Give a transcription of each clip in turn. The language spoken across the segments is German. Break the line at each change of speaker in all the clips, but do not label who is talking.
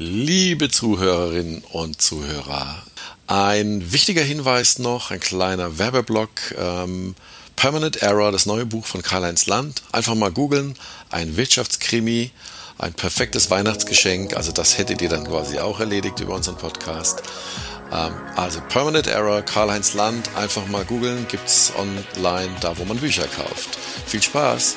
Liebe Zuhörerinnen und Zuhörer, ein wichtiger Hinweis noch, ein kleiner Werbeblock. Ähm, Permanent Error, das neue Buch von Karl-Heinz Land. Einfach mal googeln. Ein Wirtschaftskrimi, ein perfektes Weihnachtsgeschenk. Also das hättet ihr dann quasi auch erledigt über unseren Podcast. Ähm, also Permanent Error, Karl-Heinz Land. Einfach mal googeln. Gibt's online, da wo man Bücher kauft. Viel Spaß!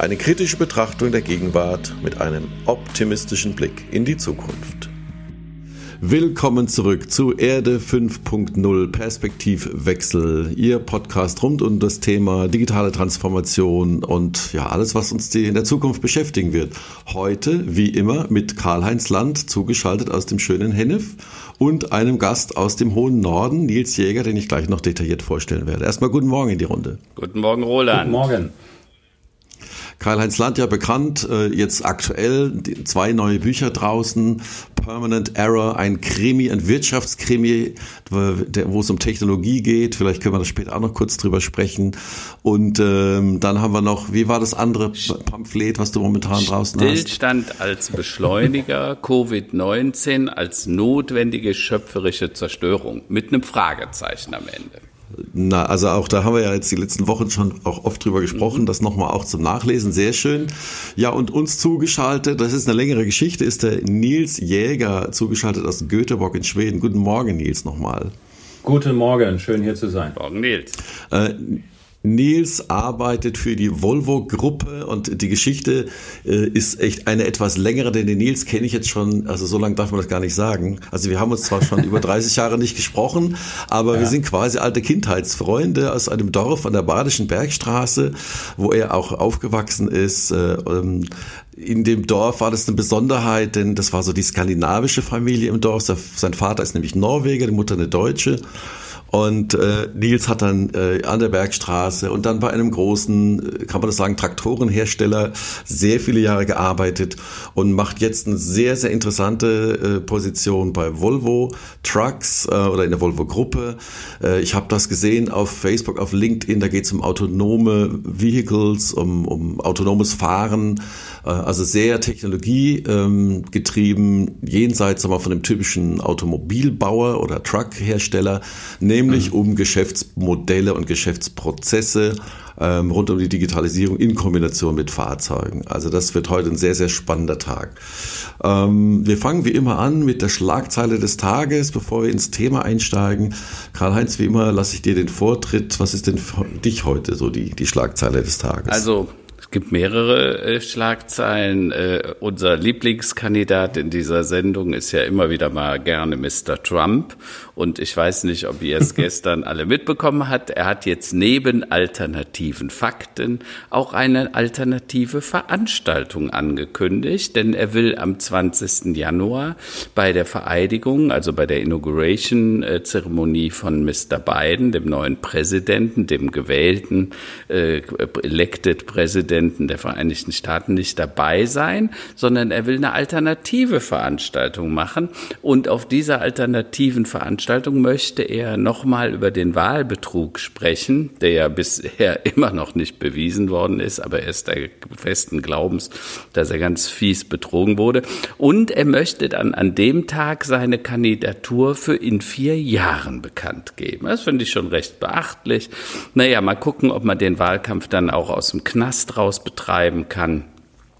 Eine kritische Betrachtung der Gegenwart mit einem optimistischen Blick in die Zukunft. Willkommen zurück zu Erde 5.0 Perspektivwechsel, Ihr Podcast rund um das Thema digitale Transformation und ja, alles, was uns in der Zukunft beschäftigen wird. Heute, wie immer, mit Karl-Heinz Land, zugeschaltet aus dem schönen Hennef und einem Gast aus dem hohen Norden, Nils Jäger, den ich gleich noch detailliert vorstellen werde. Erstmal guten Morgen in die Runde.
Guten Morgen, Roland.
Guten Morgen.
Karl-Heinz Land ja bekannt, äh, jetzt aktuell zwei neue Bücher draußen. Permanent Error, ein Krimi, ein Wirtschaftskrimi, wo es um Technologie geht. Vielleicht können wir da später auch noch kurz drüber sprechen. Und ähm, dann haben wir noch, wie war das andere Pamphlet, was du momentan draußen
hast? Stillstand als Beschleuniger, Covid-19 als notwendige schöpferische Zerstörung mit einem Fragezeichen am Ende.
Na, also auch da haben wir ja jetzt die letzten Wochen schon auch oft drüber gesprochen, mhm. das nochmal auch zum Nachlesen, sehr schön. Ja, und uns zugeschaltet, das ist eine längere Geschichte, ist der Nils Jäger zugeschaltet aus Göteborg in Schweden. Guten Morgen, Nils, nochmal.
Guten Morgen, schön hier zu sein.
Morgen, Nils.
Äh, Nils arbeitet für die Volvo-Gruppe und die Geschichte äh, ist echt eine etwas längere, denn den Nils kenne ich jetzt schon, also so lange darf man das gar nicht sagen. Also wir haben uns zwar schon über 30 Jahre nicht gesprochen, aber ja. wir sind quasi alte Kindheitsfreunde aus einem Dorf an der Badischen Bergstraße, wo er auch aufgewachsen ist. Äh, ähm, in dem Dorf war das eine Besonderheit, denn das war so die skandinavische Familie im Dorf. Sein Vater ist nämlich Norweger, die Mutter eine Deutsche. Und äh, Nils hat dann äh, an der Bergstraße und dann bei einem großen, äh, kann man das sagen, Traktorenhersteller sehr viele Jahre gearbeitet und macht jetzt eine sehr, sehr interessante äh, Position bei Volvo Trucks äh, oder in der Volvo Gruppe. Äh, ich habe das gesehen auf Facebook, auf LinkedIn, da geht es um autonome Vehicles, um, um autonomes Fahren, also sehr technologiegetrieben, jenseits aber von dem typischen Automobilbauer oder Truckhersteller. Nämlich mhm. um Geschäftsmodelle und Geschäftsprozesse ähm, rund um die Digitalisierung in Kombination mit Fahrzeugen. Also das wird heute ein sehr, sehr spannender Tag. Ähm, wir fangen wie immer an mit der Schlagzeile des Tages, bevor wir ins Thema einsteigen. Karl-Heinz, wie immer lasse ich dir den Vortritt. Was ist denn für dich heute so die, die Schlagzeile des Tages?
Also es gibt mehrere äh, Schlagzeilen. Äh, unser Lieblingskandidat in dieser Sendung ist ja immer wieder mal gerne Mr. Trump. Und ich weiß nicht, ob ihr es gestern alle mitbekommen habt. Er hat jetzt neben alternativen Fakten auch eine alternative Veranstaltung angekündigt, denn er will am 20. Januar bei der Vereidigung, also bei der Inauguration-Zeremonie von Mr. Biden, dem neuen Präsidenten, dem gewählten äh, Elected Präsidenten der Vereinigten Staaten, nicht dabei sein, sondern er will eine alternative Veranstaltung machen. Und auf dieser alternativen Veranstaltung Veranstaltung möchte er nochmal über den Wahlbetrug sprechen, der ja bisher immer noch nicht bewiesen worden ist, aber er ist der festen Glaubens, dass er ganz fies betrogen wurde. Und er möchte dann an dem Tag seine Kandidatur für in vier Jahren bekannt geben. Das finde ich schon recht beachtlich. Naja, mal gucken, ob man den Wahlkampf dann auch aus dem Knast raus betreiben kann.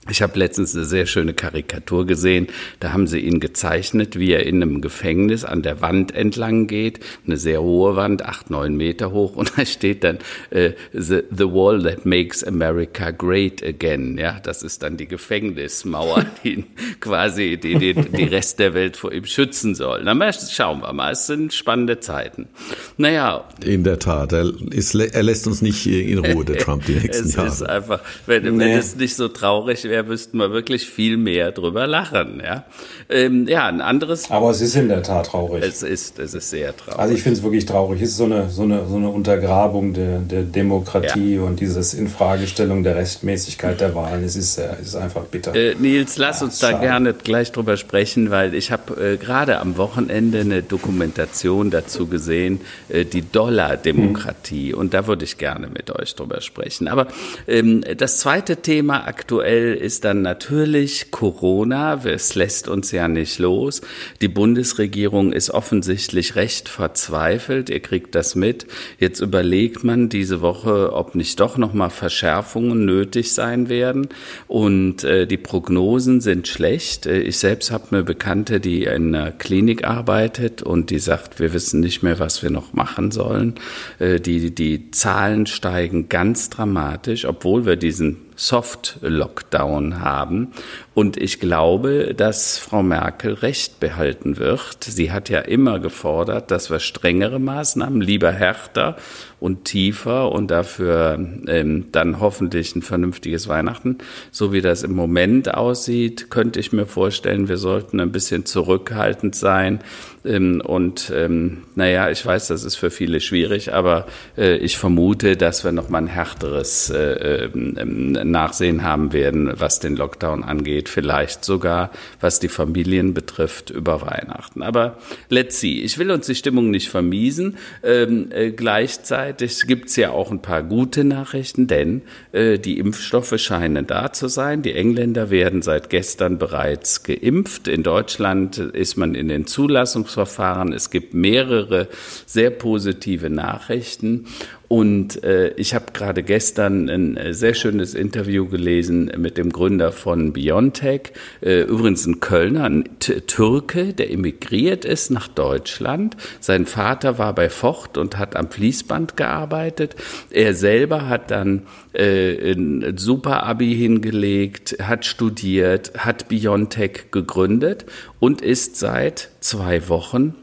Ich habe letztens eine sehr schöne Karikatur gesehen. Da haben sie ihn gezeichnet, wie er in einem Gefängnis an der Wand entlang geht. Eine sehr hohe Wand, acht, neun Meter hoch. Und da steht dann äh, the, the Wall that makes America great again. Ja, das ist dann die Gefängnismauer, die quasi die, die, die Rest der Welt vor ihm schützen soll. Na, schauen wir mal. Es sind spannende Zeiten. Naja.
In der Tat. Er, ist, er lässt uns nicht in Ruhe, der Trump, die nächsten
es
Jahre.
Es ist einfach, wenn, nee. wenn es nicht so traurig wäre, wüssten wir wirklich viel mehr drüber lachen. Ja, ähm, ja ein anderes.
Aber es ist in der Tat traurig.
Es ist, es ist sehr traurig.
Also ich finde es wirklich traurig. Es ist so eine, so eine, so eine Untergrabung der, der Demokratie ja. und dieses Infragestellung der Rechtmäßigkeit der Wahlen. Es ist, es ist einfach bitter.
Äh, Nils, lass ja, uns da schade. gerne gleich drüber sprechen, weil ich habe äh, gerade am Wochenende eine Dokumentation dazu gesehen, äh, die Dollar-Demokratie. Hm. Und da würde ich gerne mit euch drüber sprechen. Aber ähm, das zweite Thema aktuell ist dann natürlich Corona. Es lässt uns ja nicht los. Die Bundesregierung ist offensichtlich recht verzweifelt. Ihr kriegt das mit. Jetzt überlegt man diese Woche, ob nicht doch noch mal Verschärfungen nötig sein werden. Und äh, die Prognosen sind schlecht. Äh, ich selbst habe eine Bekannte, die in einer Klinik arbeitet und die sagt, wir wissen nicht mehr, was wir noch machen sollen. Äh, die, die Zahlen steigen ganz dramatisch, obwohl wir diesen Soft-Lockdown haben. Und ich glaube, dass Frau Merkel recht behalten wird. Sie hat ja immer gefordert, dass wir strengere Maßnahmen, lieber härter und tiefer und dafür ähm, dann hoffentlich ein vernünftiges Weihnachten. So wie das im Moment aussieht, könnte ich mir vorstellen, wir sollten ein bisschen zurückhaltend sein. Ähm, und ähm, naja, ich weiß, das ist für viele schwierig, aber äh, ich vermute, dass wir noch mal ein härteres äh, ähm, Nachsehen haben werden, was den Lockdown angeht. Vielleicht sogar, was die Familien betrifft, über Weihnachten. Aber let's see. Ich will uns die Stimmung nicht vermiesen. Ähm, äh, gleichzeitig gleichzeitig gibt es ja auch ein paar gute Nachrichten, denn äh, die Impfstoffe scheinen da zu sein. Die Engländer werden seit gestern bereits geimpft. In Deutschland ist man in den Zulassungsverfahren. Es gibt mehrere sehr positive Nachrichten. Und äh, ich habe gerade gestern ein äh, sehr schönes Interview gelesen mit dem Gründer von Biontech, äh, übrigens ein Kölner, ein T Türke, der emigriert ist nach Deutschland. Sein Vater war bei Ford und hat am Fließband gearbeitet. Er selber hat dann äh, ein super Abi hingelegt, hat studiert, hat Biontech gegründet und ist seit zwei Wochen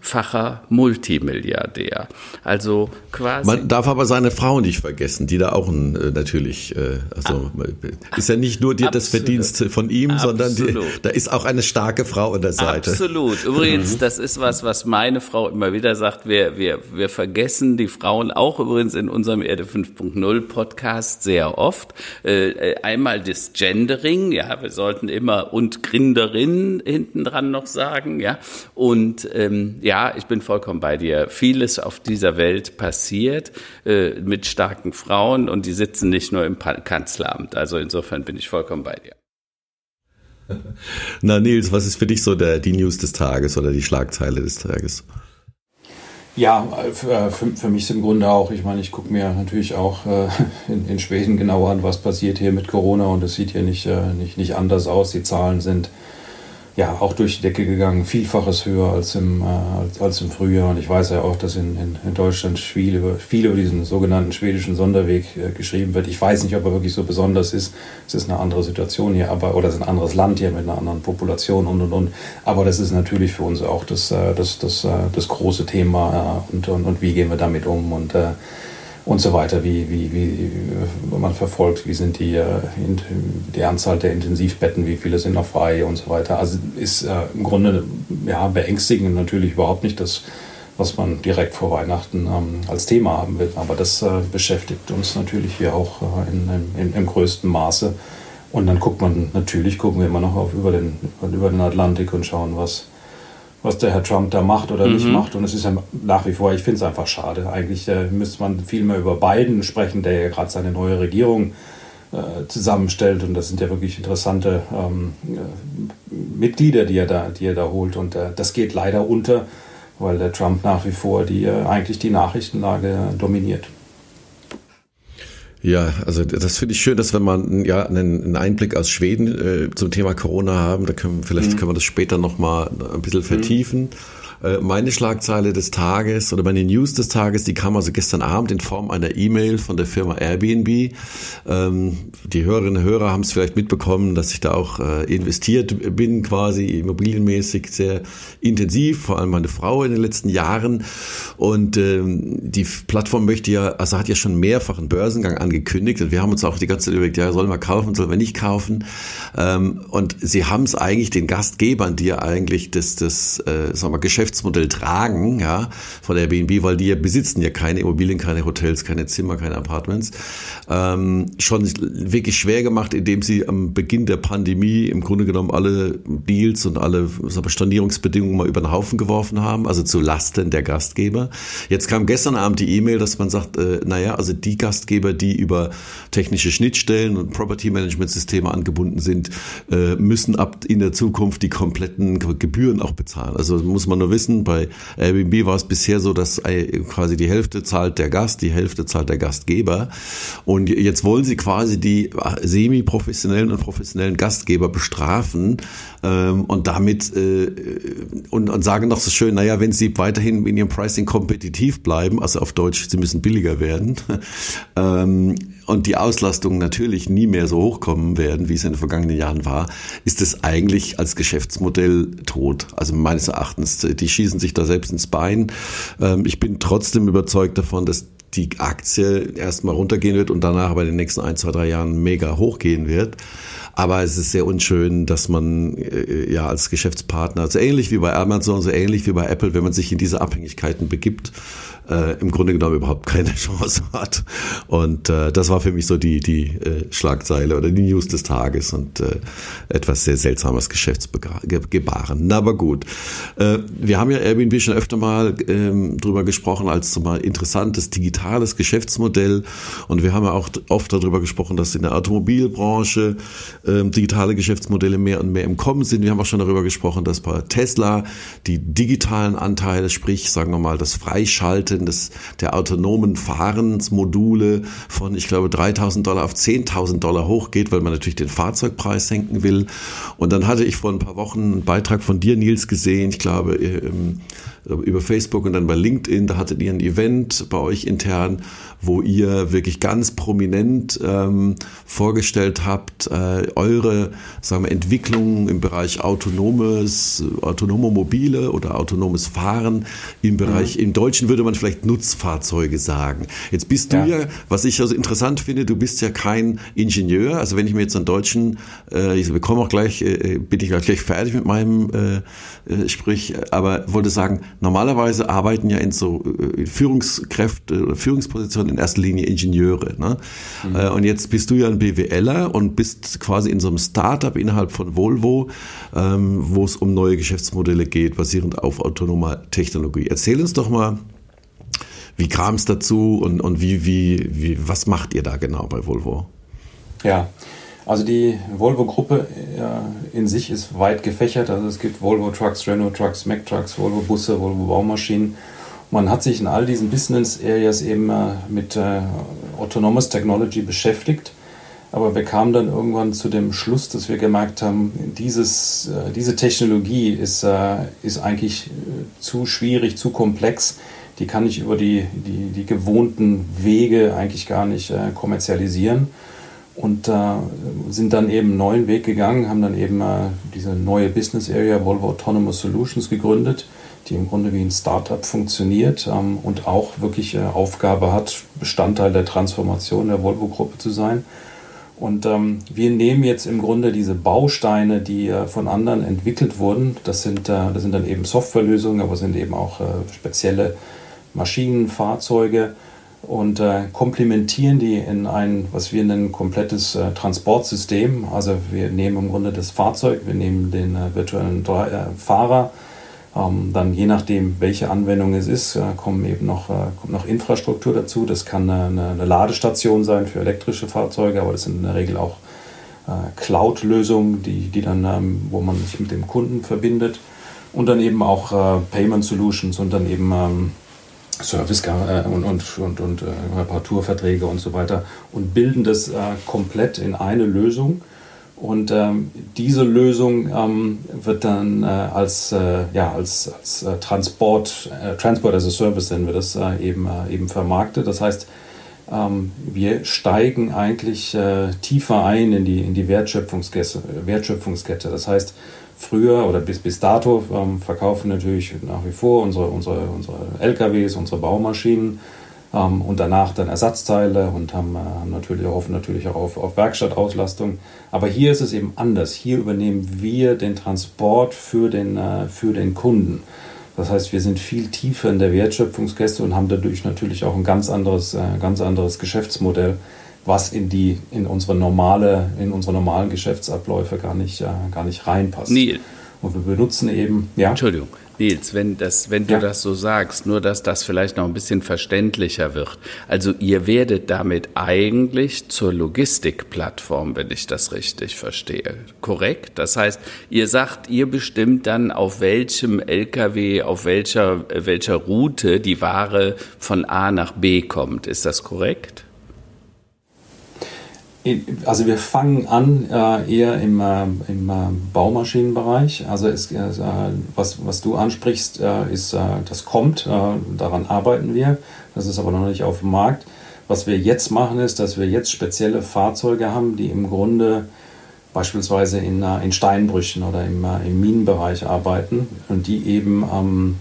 fünffacher Multimilliardär. Also quasi.
Man darf aber seine Frau nicht vergessen, die da auch ein, äh, natürlich, äh, also ah, ist ja nicht nur dir das Verdienst von ihm, Absolut. sondern die, da ist auch eine starke Frau an der Seite.
Absolut. Übrigens, mhm. das ist was, was meine Frau immer wieder sagt. Wir, wir, wir vergessen die Frauen auch übrigens in unserem Erde 5.0 Podcast sehr oft. Äh, einmal das Gendering, ja, wir sollten immer und Grinderin hinten dran noch sagen, ja. Und ähm, ja, ich bin vollkommen bei dir. Vieles auf dieser Welt passiert äh, mit starken Frauen und die sitzen nicht nur im Kanzleramt. Also insofern bin ich vollkommen bei dir.
Na Nils, was ist für dich so der, die News des Tages oder die Schlagzeile des Tages?
Ja, für, äh, für, für mich ist im Grunde auch, ich meine, ich gucke mir natürlich auch äh, in, in Schweden genauer an, was passiert hier mit Corona und es sieht hier nicht, äh, nicht, nicht anders aus. Die Zahlen sind ja, auch durch die Decke gegangen, vielfaches höher als im, äh, als, im Frühjahr. Und ich weiß ja auch, dass in, in, in Deutschland viel über, viel über diesen sogenannten schwedischen Sonderweg äh, geschrieben wird. Ich weiß nicht, ob er wirklich so besonders ist. Es ist eine andere Situation hier, aber, oder es ist ein anderes Land hier mit einer anderen Population und und und. Aber das ist natürlich für uns auch das, äh, das, das, äh, das große Thema äh, und, und, und wie gehen wir damit um. Und äh, und so weiter, wie, wie, wie man verfolgt, wie sind die, äh, die Anzahl der Intensivbetten, wie viele sind noch frei und so weiter. Also ist äh, im Grunde ja, beängstigend natürlich überhaupt nicht das, was man direkt vor Weihnachten ähm, als Thema haben will. Aber das äh, beschäftigt uns natürlich hier auch äh, in, in, im größten Maße. Und dann guckt man, natürlich gucken wir immer noch auf über den, über den Atlantik und schauen, was, was der Herr Trump da macht oder mhm. nicht macht. Und es ist ja nach wie vor, ich finde es einfach schade. Eigentlich äh, müsste man viel mehr über Biden sprechen, der ja gerade seine neue Regierung äh, zusammenstellt. Und das sind ja wirklich interessante ähm, äh, Mitglieder, die er, da, die er da holt. Und äh, das geht leider unter, weil der Trump nach wie vor die, eigentlich die Nachrichtenlage dominiert.
Ja, also das finde ich schön, dass wenn man ja einen, Einblick aus Schweden äh, zum Thema Corona haben, da können vielleicht mhm. können wir das später noch mal ein bisschen vertiefen. Mhm. Äh, meine Schlagzeile des Tages oder meine News des Tages, die kam also gestern Abend in Form einer E-Mail von der Firma Airbnb. Ähm, die Hörerinnen und Hörer haben es vielleicht mitbekommen, dass ich da auch äh, investiert bin, quasi immobilienmäßig sehr intensiv, vor allem meine Frau in den letzten Jahren. Und ähm, die Plattform möchte ja, also hat ja schon mehrfach einen Börsengang angekündigt und wir haben uns auch die ganze Zeit überlegt, ja, sollen wir kaufen, sollen wir nicht kaufen. Ähm, und sie haben es eigentlich den Gastgebern, die ja eigentlich das, das äh, sagen wir, Geschäftsmodell tragen, ja, von Airbnb, weil die ja besitzen ja keine Immobilien, keine Hotels, keine Zimmer, keine Apartments, ähm, schon wirklich schwer gemacht, indem sie am Beginn der Pandemie im Grunde genommen alle Deals und alle Stornierungsbedingungen mal über den Haufen geworfen haben, also zu Lasten der Gastgeber. Jetzt kam gestern Abend die E-Mail, dass man sagt, äh, naja, also die Gastgeber, die über technische Schnittstellen und Property Management Systeme angebunden sind, äh, müssen ab in der Zukunft die kompletten Gebühren auch bezahlen. Also muss man nur wissen, bei Airbnb war es bisher so, dass quasi die Hälfte zahlt der Gast, die Hälfte zahlt der Gastgeber. Und jetzt wollen sie quasi die semi-professionellen und professionellen Gastgeber bestrafen ähm, und damit äh, und, und sagen noch so schön, naja, wenn sie weiterhin in ihrem Pricing kompetitiv bleiben, also auf Deutsch, sie müssen billiger werden, ähm, und die Auslastungen natürlich nie mehr so hochkommen werden, wie es in den vergangenen Jahren war, ist es eigentlich als Geschäftsmodell tot. Also meines Erachtens, die schießen sich da selbst ins Bein. Ähm, ich bin trotzdem überzeugt davon, dass die Aktie erstmal runtergehen wird und danach bei den nächsten ein, zwei, drei Jahren mega hochgehen wird. Aber es ist sehr unschön, dass man äh, ja als Geschäftspartner, so ähnlich wie bei Amazon, so ähnlich wie bei Apple, wenn man sich in diese Abhängigkeiten begibt, äh, im Grunde genommen überhaupt keine Chance hat. Und äh, das war für mich so die, die äh, Schlagzeile oder die News des Tages und äh, etwas sehr seltsames Geschäftsgebaren. Na, aber gut. Äh, wir haben ja Airbnb schon öfter mal ähm, drüber gesprochen als so mal interessantes digitales Geschäftsmodell. Und wir haben ja auch oft darüber gesprochen, dass in der Automobilbranche äh, digitale Geschäftsmodelle mehr und mehr im Kommen sind. Wir haben auch schon darüber gesprochen, dass bei Tesla die digitalen Anteile, sprich, sagen wir mal, das Freischalten Prozent des, der autonomen Fahrensmodule von, ich glaube, 3000 Dollar auf 10.000 Dollar hochgeht, weil man natürlich den Fahrzeugpreis senken will. Und dann hatte ich vor ein paar Wochen einen Beitrag von dir, Nils, gesehen, ich glaube, ähm, über Facebook und dann bei LinkedIn, da hattet ihr ein Event bei euch intern, wo ihr wirklich ganz prominent ähm, vorgestellt habt, äh, eure sagen wir, Entwicklungen im Bereich autonomes, autonome Mobile oder autonomes Fahren im Bereich, mhm. im Deutschen würde man vielleicht Nutzfahrzeuge sagen. Jetzt bist du ja, ja was ich also interessant finde, du bist ja kein Ingenieur, also wenn ich mir jetzt einen deutschen, äh, ich bekomme auch gleich, äh, bin ich gleich fertig mit meinem äh, äh, Sprich, aber wollte sagen, normalerweise arbeiten ja in so äh, Führungskräfte oder Führungspositionen in erster Linie Ingenieure. Ne? Mhm. Äh, und jetzt bist du ja ein BWLer und bist quasi in so einem Startup innerhalb von Volvo, ähm, wo es um neue Geschäftsmodelle geht, basierend auf autonomer Technologie. Erzähl uns doch mal, wie kam es dazu und, und wie, wie, wie, was macht ihr da genau bei Volvo?
Ja, also die Volvo-Gruppe äh, in sich ist weit gefächert. Also es gibt Volvo Trucks, Renault Trucks, Mack Trucks, Volvo Busse, Volvo Baumaschinen. Man hat sich in all diesen Business Areas eben äh, mit äh, Autonomous Technology beschäftigt. Aber wir kamen dann irgendwann zu dem Schluss, dass wir gemerkt haben, dieses, äh, diese Technologie ist, äh, ist eigentlich äh, zu schwierig, zu komplex. Die kann ich über die, die, die gewohnten Wege eigentlich gar nicht äh, kommerzialisieren. Und äh, sind dann eben einen neuen Weg gegangen, haben dann eben diese neue Business Area Volvo Autonomous Solutions gegründet die im Grunde wie ein Startup funktioniert ähm, und auch wirklich äh, Aufgabe hat, Bestandteil der Transformation der Volvo-Gruppe zu sein. Und ähm, wir nehmen jetzt im Grunde diese Bausteine, die äh, von anderen entwickelt wurden. Das sind, äh, das sind dann eben Softwarelösungen, aber sind eben auch äh, spezielle Maschinen, Fahrzeuge und äh, komplementieren die in ein, was wir nennen, komplettes äh, Transportsystem. Also wir nehmen im Grunde das Fahrzeug, wir nehmen den äh, virtuellen Fahrer, ähm, dann je nachdem, welche Anwendung es ist, äh, kommen eben noch, äh, kommt noch Infrastruktur dazu. Das kann eine, eine, Ladestation sein für elektrische Fahrzeuge, aber das sind in der Regel auch äh, Cloud-Lösungen, die, die dann, ähm, wo man sich mit dem Kunden verbindet. Und dann eben auch äh, Payment Solutions und dann eben ähm, Service äh, und, und, und, und äh, Reparaturverträge und so weiter und bilden das komplett in eine Lösung Und ähm, diese Lösung ähm, wird dann äh, als, äh, ja, als, als äh, Transport, äh, Transport as a Service nennen wir das äh, eben, äh, eben vermarktet. Das heißt, ähm, wir steigen eigentlich tiefer ein in die, in die Wertschöpfungskette, Wertschöpfungskette. Das heißt, früher oder bis, bis dato ähm, verkaufen natürlich nach wie vor unsere, unsere, unsere LKWs, unsere Baumaschinen ähm, und danach dann Ersatzteile und haben, äh, natürlich, hoffen natürlich auch auf, auf Werkstattauslastung. Aber hier ist es eben anders. Hier übernehmen wir den Transport für den, äh, für den Kunden. Das heißt, wir sind viel tiefer in der Wertschöpfungskette und haben dadurch natürlich auch ein ganz anderes, äh, ganz anderes Geschäftsmodell, was in, die, in, unsere normale, in unsere normalen Geschäftsabläufe gar nicht, äh, gar nicht reinpasst.
Neil.
Und wir benutzen eben,
ja. Entschuldigung. Nils, wenn, das, wenn du ja. das so sagst, nur dass das vielleicht noch ein bisschen verständlicher wird. Also ihr werdet damit eigentlich zur Logistikplattform, wenn ich das richtig verstehe. Korrekt? Das heißt, ihr sagt, ihr bestimmt dann, auf welchem LKW, auf welcher, welcher Route die Ware von A nach B kommt. Ist das korrekt?
Also wir fangen an äh, eher im, äh, im äh, Baumaschinenbereich. Also es, äh, was, was du ansprichst, äh, ist, äh, das kommt, daran arbeiten wir. Das ist aber noch nicht auf dem Markt. Was wir jetzt machen, ist, dass wir jetzt spezielle Fahrzeuge haben, die im Grunde beispielsweise in, in Steinbrüchen oder im, im Minenbereich arbeiten und die eben ähm,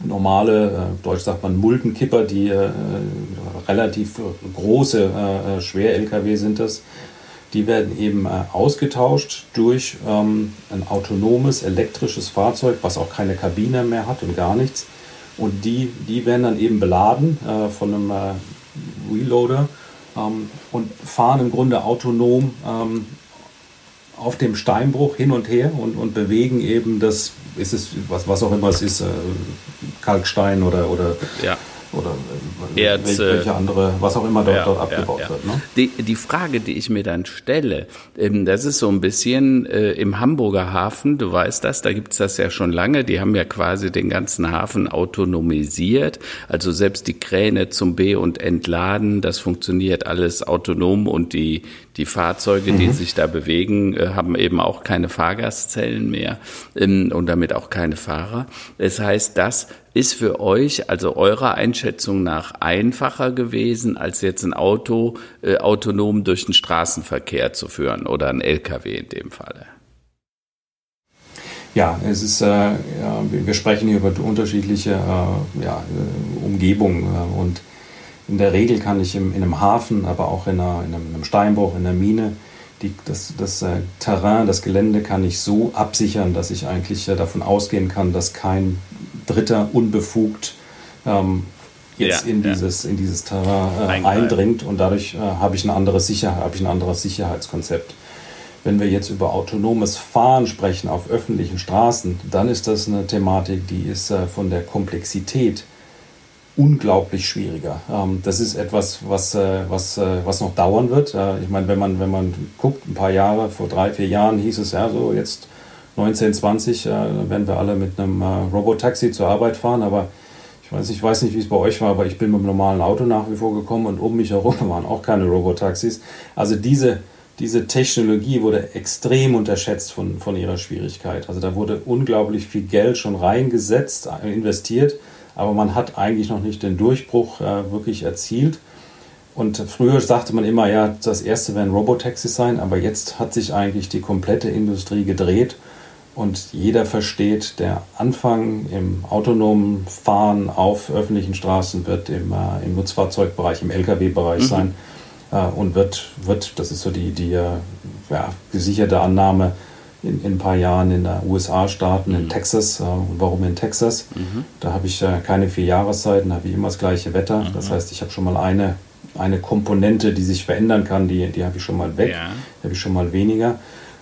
normale, deutsch sagt man Muldenkipper, die relativ große äh, Schwer-Lkw sind das. Die werden eben äh, ausgetauscht durch ähm, ein autonomes elektrisches Fahrzeug, was auch keine Kabine mehr hat und gar nichts. Und die, die werden dann eben beladen äh, von einem äh, Reloader ähm, und fahren im Grunde autonom ähm, auf dem Steinbruch hin und her und, und bewegen eben das, ist es, was, was auch immer es ist, äh, Kalkstein oder, oder
ja
oder äh, Erz, welche andere, was auch immer dort, ja, dort abgebaut ja, ja. wird. Ne?
Die, die Frage, die ich mir dann stelle, ähm, das ist so ein bisschen äh, im Hamburger Hafen, du weißt das, da gibt's das ja schon lange, die haben ja quasi den ganzen Hafen autonomisiert, also selbst die Kräne zum Be- und Entladen, das funktioniert alles autonom und die, die Fahrzeuge, mhm. die sich da bewegen, äh, haben eben auch keine Fahrgastzellen mehr ähm, und damit auch keine Fahrer. Das heißt, das ist für euch, also eurer Einschätzung nach, einfacher gewesen, als jetzt ein Auto äh, autonom durch den Straßenverkehr zu führen oder ein LKW in dem Falle?
Ja, es ist, äh, ja, wir sprechen hier über unterschiedliche äh, ja, äh, Umgebungen und in der Regel kann ich im, in einem Hafen, aber auch in, einer, in einem Steinbruch, in einer Mine, die, das, das äh, Terrain, das Gelände kann ich so absichern, dass ich eigentlich äh, davon ausgehen kann, dass kein Dritter unbefugt ähm, jetzt ja, in, dieses, ja. in dieses Terrain äh, eindringt und dadurch äh, habe ich, eine andere Sicherheit, habe ich ein anderes Sicherheitskonzept. Wenn wir jetzt über autonomes Fahren sprechen auf öffentlichen Straßen, dann ist das eine Thematik, die ist äh, von der Komplexität unglaublich schwieriger. Ähm, das ist etwas, was, äh, was, äh, was noch dauern wird. Ich meine, wenn man, wenn man guckt, ein paar Jahre, vor drei, vier Jahren hieß es ja so, jetzt 1920 äh, werden wir alle mit einem Robotaxi zur Arbeit fahren, aber ich weiß, ich weiß nicht, wie es bei euch war, aber ich bin mit einem normalen Auto nach wie vor gekommen und um mich herum waren auch keine Robotaxis. Also diese, diese Technologie wurde extrem unterschätzt von, von ihrer Schwierigkeit. Also da wurde unglaublich viel Geld schon reingesetzt, investiert, aber man hat eigentlich noch nicht den Durchbruch äh, wirklich erzielt. Und früher sagte man immer, ja, das erste werden Robotaxis sein, aber jetzt hat sich eigentlich die komplette Industrie gedreht und jeder versteht, der Anfang im autonomen Fahren auf öffentlichen Straßen wird im, äh, im Nutzfahrzeugbereich, im Lkw-Bereich mhm. sein äh, und wird, wird, das ist so die, die äh, ja, gesicherte Annahme, in, in, ein paar Jahren in den USA starten, mhm. in Texas. Und warum in Texas? Mhm. Da habe ich äh, keine vier Jahreszeiten, da habe ich immer das gleiche Wetter. Mhm. Das heißt, ich habe schon mal eine, eine Komponente, die sich verändern kann, die, die habe ich schon mal weg, ja. die habe ich schon mal weniger.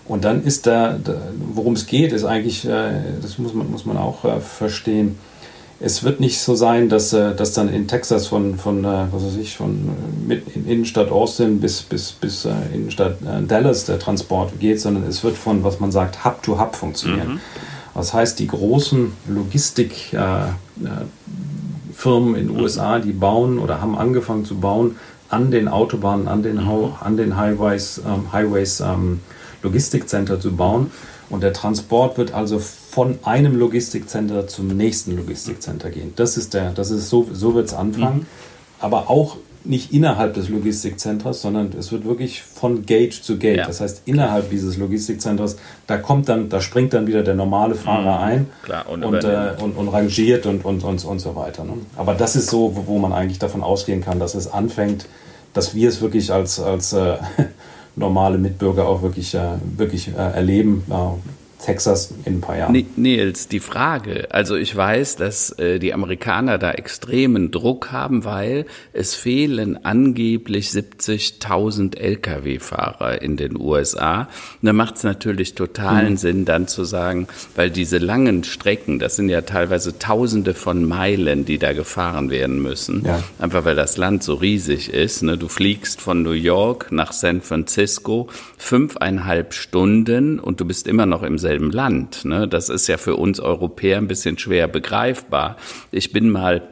Und dann ist da, da worum es geht, ist eigentlich, äh, das muss man, muss man auch äh, verstehen, es wird nicht so sein, dass, äh, dass dann in Texas von, von was weiß ich, von mit in Innenstadt Austin bis, bis, bis Innenstadt Dallas der Transport geht, sondern es wird von, was man sagt, Hub-to-Hub -Hub funktionieren. Mhm. Das heißt, die großen Logistikfirmen in den USA, die bauen oder haben angefangen zu bauen an den Autobahnen, an den, an den Highways, ähm, Highways ähm, Logistikcenter zu bauen. Und der Transport wird also von einem Logistikcenter zum nächsten Logistikcenter gehen. Das ist der, das ist so, so wird es anfangen. Mhm. Aber auch nicht innerhalb des Logistikzentrums, sondern es wird wirklich von Gate zu Gate. Ja. Das heißt, innerhalb dieses Logistikzentrums, da kommt dann, da springt dann wieder der normale Fahrer mhm. ein
Klar, und,
und, äh, und, und, rangiert und, und, und, und so weiter. Ne? Aber das ist so, wo man eigentlich davon ausgehen kann, dass es anfängt, dass wir es wirklich als, als äh, normale Mitbürger auch wirklich, äh, wirklich äh, erleben. Texas in ein paar Jahren.
Nils, die Frage, also ich weiß, dass äh, die Amerikaner da extremen Druck haben, weil es fehlen angeblich 70.000 Lkw-Fahrer in den USA. Und da macht es natürlich totalen mhm. Sinn, dann zu sagen, weil diese langen Strecken, das sind ja teilweise Tausende von Meilen, die da gefahren werden müssen, ja. einfach weil das Land so riesig ist. Ne? Du fliegst von New York nach San Francisco fünfeinhalb Stunden und du bist immer noch im selben Land. Ne? Das ist ja für uns Europäer ein bisschen schwer begreifbar. Ich bin mal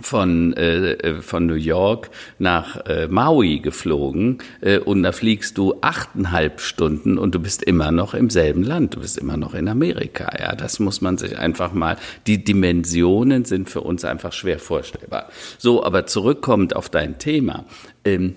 von, äh, äh, von New York nach äh, Maui geflogen äh, und da fliegst du achteinhalb Stunden und du bist immer noch im selben Land, du bist immer noch in Amerika. Ja, das muss man sich einfach mal, die Dimensionen sind für uns einfach schwer vorstellbar. So, aber zurückkommend auf dein Thema. Ähm,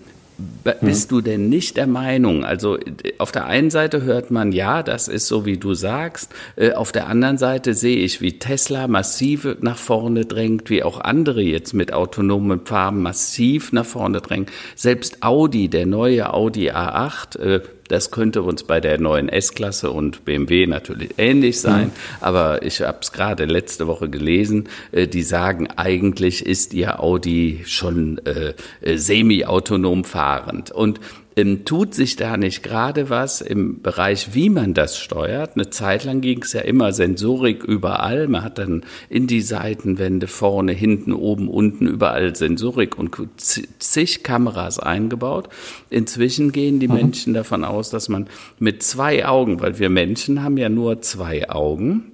bist du denn nicht der Meinung, also auf der einen Seite hört man, ja, das ist so, wie du sagst, äh, auf der anderen Seite sehe ich, wie Tesla massiv nach vorne drängt, wie auch andere jetzt mit autonomen Farben massiv nach vorne drängen. Selbst Audi, der neue Audi A8, das könnte uns bei der neuen S-Klasse und BMW natürlich ähnlich sein, mhm. aber ich habe es gerade letzte Woche gelesen, äh, die sagen, eigentlich ist ihr Audi schon äh, äh semi-autonom fahrend. Und ähm, tut sich da nicht gerade was im Bereich, wie man das steuert? Eine Zeit lang ging es ja immer Sensorik überall. Man hat dann in die Seitenwände vorne, hinten, oben, unten überall Sensorik und zig Kameras eingebaut. Inzwischen gehen die mhm. Menschen davon aus, dass man mit zwei Augen, weil wir Menschen haben ja nur zwei Augen,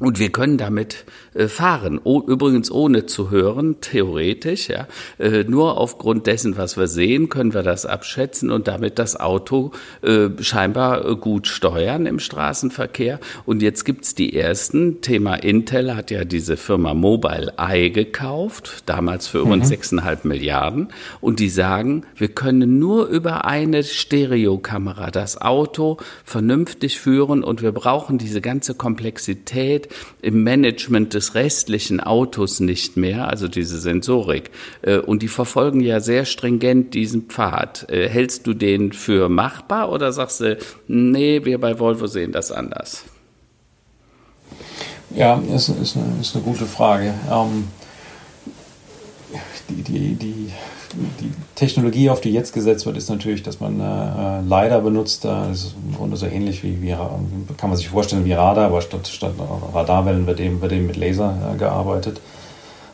und wir können damit äh, fahren, o, übrigens ohne zu hören, theoretisch, ja. Äh, nur aufgrund dessen, was wir sehen, können wir das abschätzen und damit das Auto äh, scheinbar äh, gut steuern im Straßenverkehr. Und jetzt gibt's die ersten. Thema Intel hat ja diese Firma Mobile Eye gekauft, damals für mhm. uns 6,5 Milliarden. Und die sagen, wir können nur über eine Stereokamera das Auto vernünftig führen und wir brauchen diese ganze Komplexität im Management des restlichen Autos nicht mehr, also diese Sensorik. Äh, und die verfolgen ja sehr stringent diesen Pfad. Äh, hältst du den für machbar oder sagst du, nee, wir bei Volvo sehen das anders?
Ja, ist, ist, eine, ist eine gute Frage. Ähm, die, die, die die Technologie, auf die jetzt gesetzt wird, ist natürlich, dass man äh, LiDAR benutzt. Das ist im Grunde so ähnlich wie, wie, kann man sich vorstellen wie Radar, aber statt, statt Radarwellen wird eben, wird eben mit Laser äh, gearbeitet.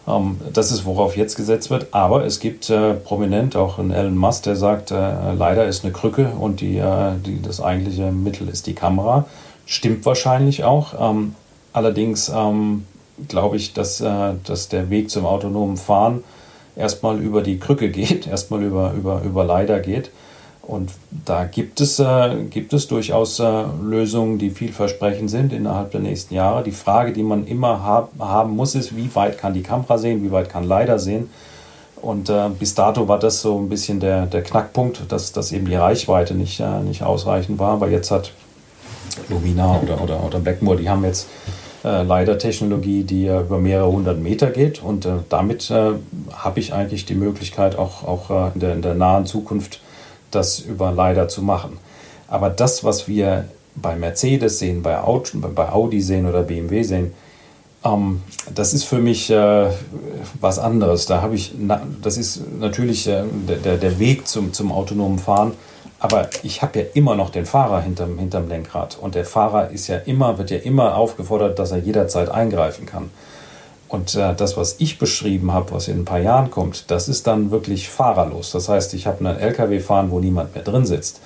Ähm, das ist, worauf jetzt gesetzt wird. Aber es gibt äh, prominent auch einen Elon Musk, der sagt, äh, LiDAR ist eine Krücke und die, äh, die, das eigentliche Mittel ist die Kamera. Stimmt wahrscheinlich auch. Ähm, allerdings ähm, glaube ich, dass, äh, dass der Weg zum autonomen Fahren erstmal über die Krücke geht, erstmal über, über, über Leider geht. Und da gibt es, äh, gibt es durchaus äh, Lösungen, die vielversprechend sind innerhalb der nächsten Jahre. Die Frage, die man immer hab, haben muss, ist, wie weit kann die Kamera sehen, wie weit kann Leider sehen. Und äh, bis dato war das so ein bisschen der, der Knackpunkt, dass, dass eben die Reichweite nicht, äh, nicht ausreichend war. Aber jetzt hat Lumina oder, oder, oder Blackmore, die haben jetzt äh, LiDAR-Technologie, die ja über mehrere hundert Meter geht. Und äh, damit äh, habe ich eigentlich die Möglichkeit, auch, auch äh, in, der, in der nahen Zukunft das über LiDAR zu machen. Aber das, was wir bei Mercedes sehen, bei Audi, bei Audi sehen oder BMW sehen, ähm, das ist für mich äh, was anderes. Da habe ich, na, das ist natürlich äh, der, der Weg zum, zum autonomen Fahren aber ich habe ja immer noch den Fahrer hinterm, hinterm Lenkrad. Und der Fahrer ist ja immer, wird ja immer aufgefordert, dass er jederzeit eingreifen kann. Und äh, das, was ich beschrieben habe, was in ein paar Jahren kommt, das ist dann wirklich fahrerlos. Das heißt, ich habe einen LKW fahren, wo niemand mehr drin sitzt.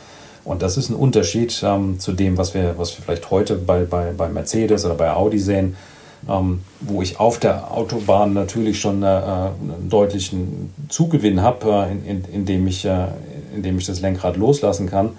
Und das ist ein Unterschied ähm, zu dem, was wir, was wir vielleicht heute bei, bei, bei Mercedes oder bei Audi sehen, ähm, wo ich auf der Autobahn natürlich schon äh, einen deutlichen Zugewinn habe, äh, in, in, indem ich, äh, indem ich das Lenkrad loslassen kann.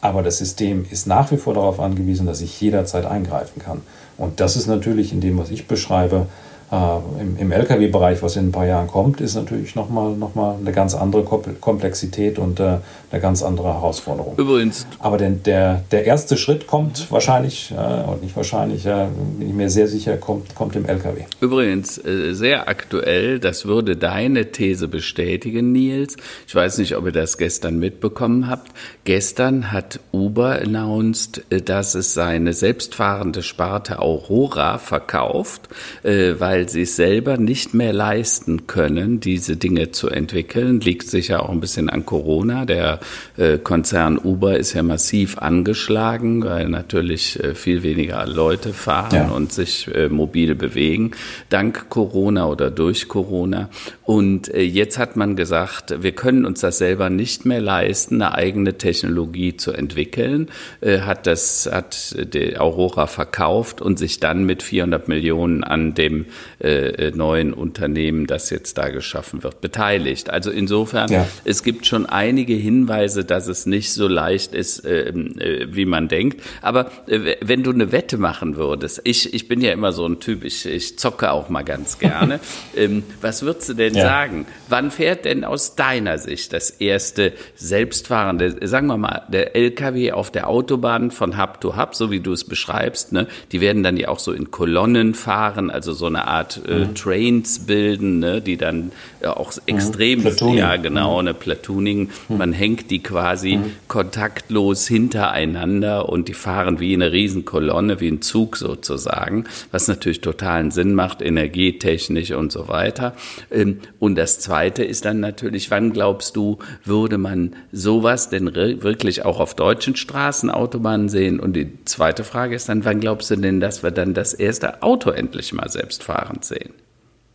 Aber das System ist nach wie vor darauf angewiesen, dass ich jederzeit eingreifen kann. Und das ist natürlich in dem, was ich beschreibe, äh, im, im Lkw-Bereich, was in ein paar Jahren kommt, ist natürlich nochmal noch mal eine ganz andere Komplexität und äh, eine ganz andere Herausforderung.
Übrigens.
Aber denn der, der erste Schritt kommt wahrscheinlich, äh, und nicht wahrscheinlich, bin ich mir sehr sicher, kommt, kommt im Lkw.
Übrigens äh, sehr aktuell, das würde deine These bestätigen, Nils. Ich weiß nicht, ob ihr das gestern mitbekommen habt. Gestern hat Uber announced, äh, dass es seine selbstfahrende Sparte Aurora verkauft, äh, weil weil sie es selber nicht mehr leisten können, diese Dinge zu entwickeln. Liegt sicher auch ein bisschen an Corona. Der äh, Konzern Uber ist ja massiv angeschlagen, weil natürlich äh, viel weniger Leute fahren ja. und sich äh, mobil bewegen, dank Corona oder durch Corona. Und äh, jetzt hat man gesagt, wir können uns das selber nicht mehr leisten, eine eigene Technologie zu entwickeln, äh, hat das, hat Aurora verkauft und sich dann mit 400 Millionen an dem äh, neuen Unternehmen, das jetzt da geschaffen wird, beteiligt. Also insofern, ja. es gibt schon einige Hinweise, dass es nicht so leicht ist, äh, äh, wie man denkt. Aber wenn du eine Wette machen würdest, ich, ich bin ja immer so ein Typ, ich, ich zocke auch mal ganz gerne. ähm, was würdest du denn ja. sagen? Wann fährt denn aus deiner Sicht das erste selbstfahrende, sagen wir mal, der LKW auf der Autobahn von Hub to Hub, so wie du es beschreibst, ne? Die werden dann ja auch so in Kolonnen fahren, also so eine Art äh, mhm. Trains bilden, ne, die dann auch mhm. extrem, mhm. ja genau, eine Platooning. Mhm. Man hängt die quasi mhm. kontaktlos hintereinander und die fahren wie eine Riesenkolonne, wie ein Zug sozusagen, was natürlich totalen Sinn macht, energietechnisch und so weiter. Ähm, und das Zweite ist dann natürlich, wann glaubst du, würde man sowas denn wirklich auch auf deutschen Straßenautobahnen sehen? Und die zweite Frage ist dann, wann glaubst du denn, dass wir dann das erste Auto endlich mal selbst fahren sehen?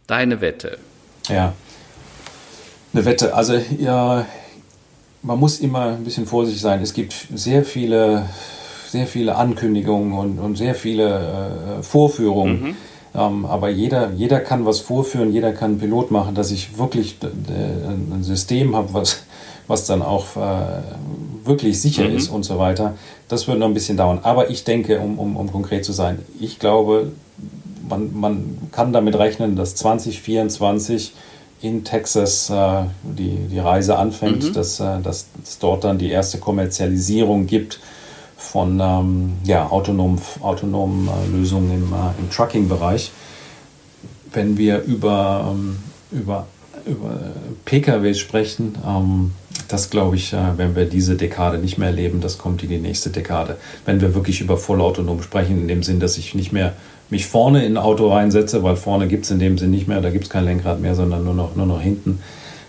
Deine Wette.
Ja, eine Wette. Also ja, man muss immer ein bisschen vorsichtig sein. Es gibt sehr viele, sehr viele Ankündigungen und, und sehr viele äh, Vorführungen. Mhm. Ähm, aber jeder, jeder kann was vorführen, jeder kann einen Pilot machen, dass ich wirklich ein System habe, was, was dann auch äh, wirklich sicher mhm. ist und so weiter. Das wird noch ein bisschen dauern. Aber ich denke, um, um, um konkret zu sein, ich glaube, man, man kann damit rechnen, dass 2024 in Texas äh, die, die Reise anfängt, mhm. dass, äh, dass es dort dann die erste Kommerzialisierung gibt von ähm, ja, autonom, autonomen äh, Lösungen im, äh, im Trucking-Bereich. Wenn wir über, ähm, über, über Pkw sprechen, ähm, das glaube ich, äh, wenn wir diese Dekade nicht mehr erleben, das kommt in die nächste Dekade. Wenn wir wirklich über vollautonom sprechen, in dem Sinn, dass ich nicht mehr mich vorne in ein Auto reinsetze, weil vorne gibt es in dem Sinn nicht mehr, da gibt es kein Lenkrad mehr, sondern nur noch, nur noch hinten.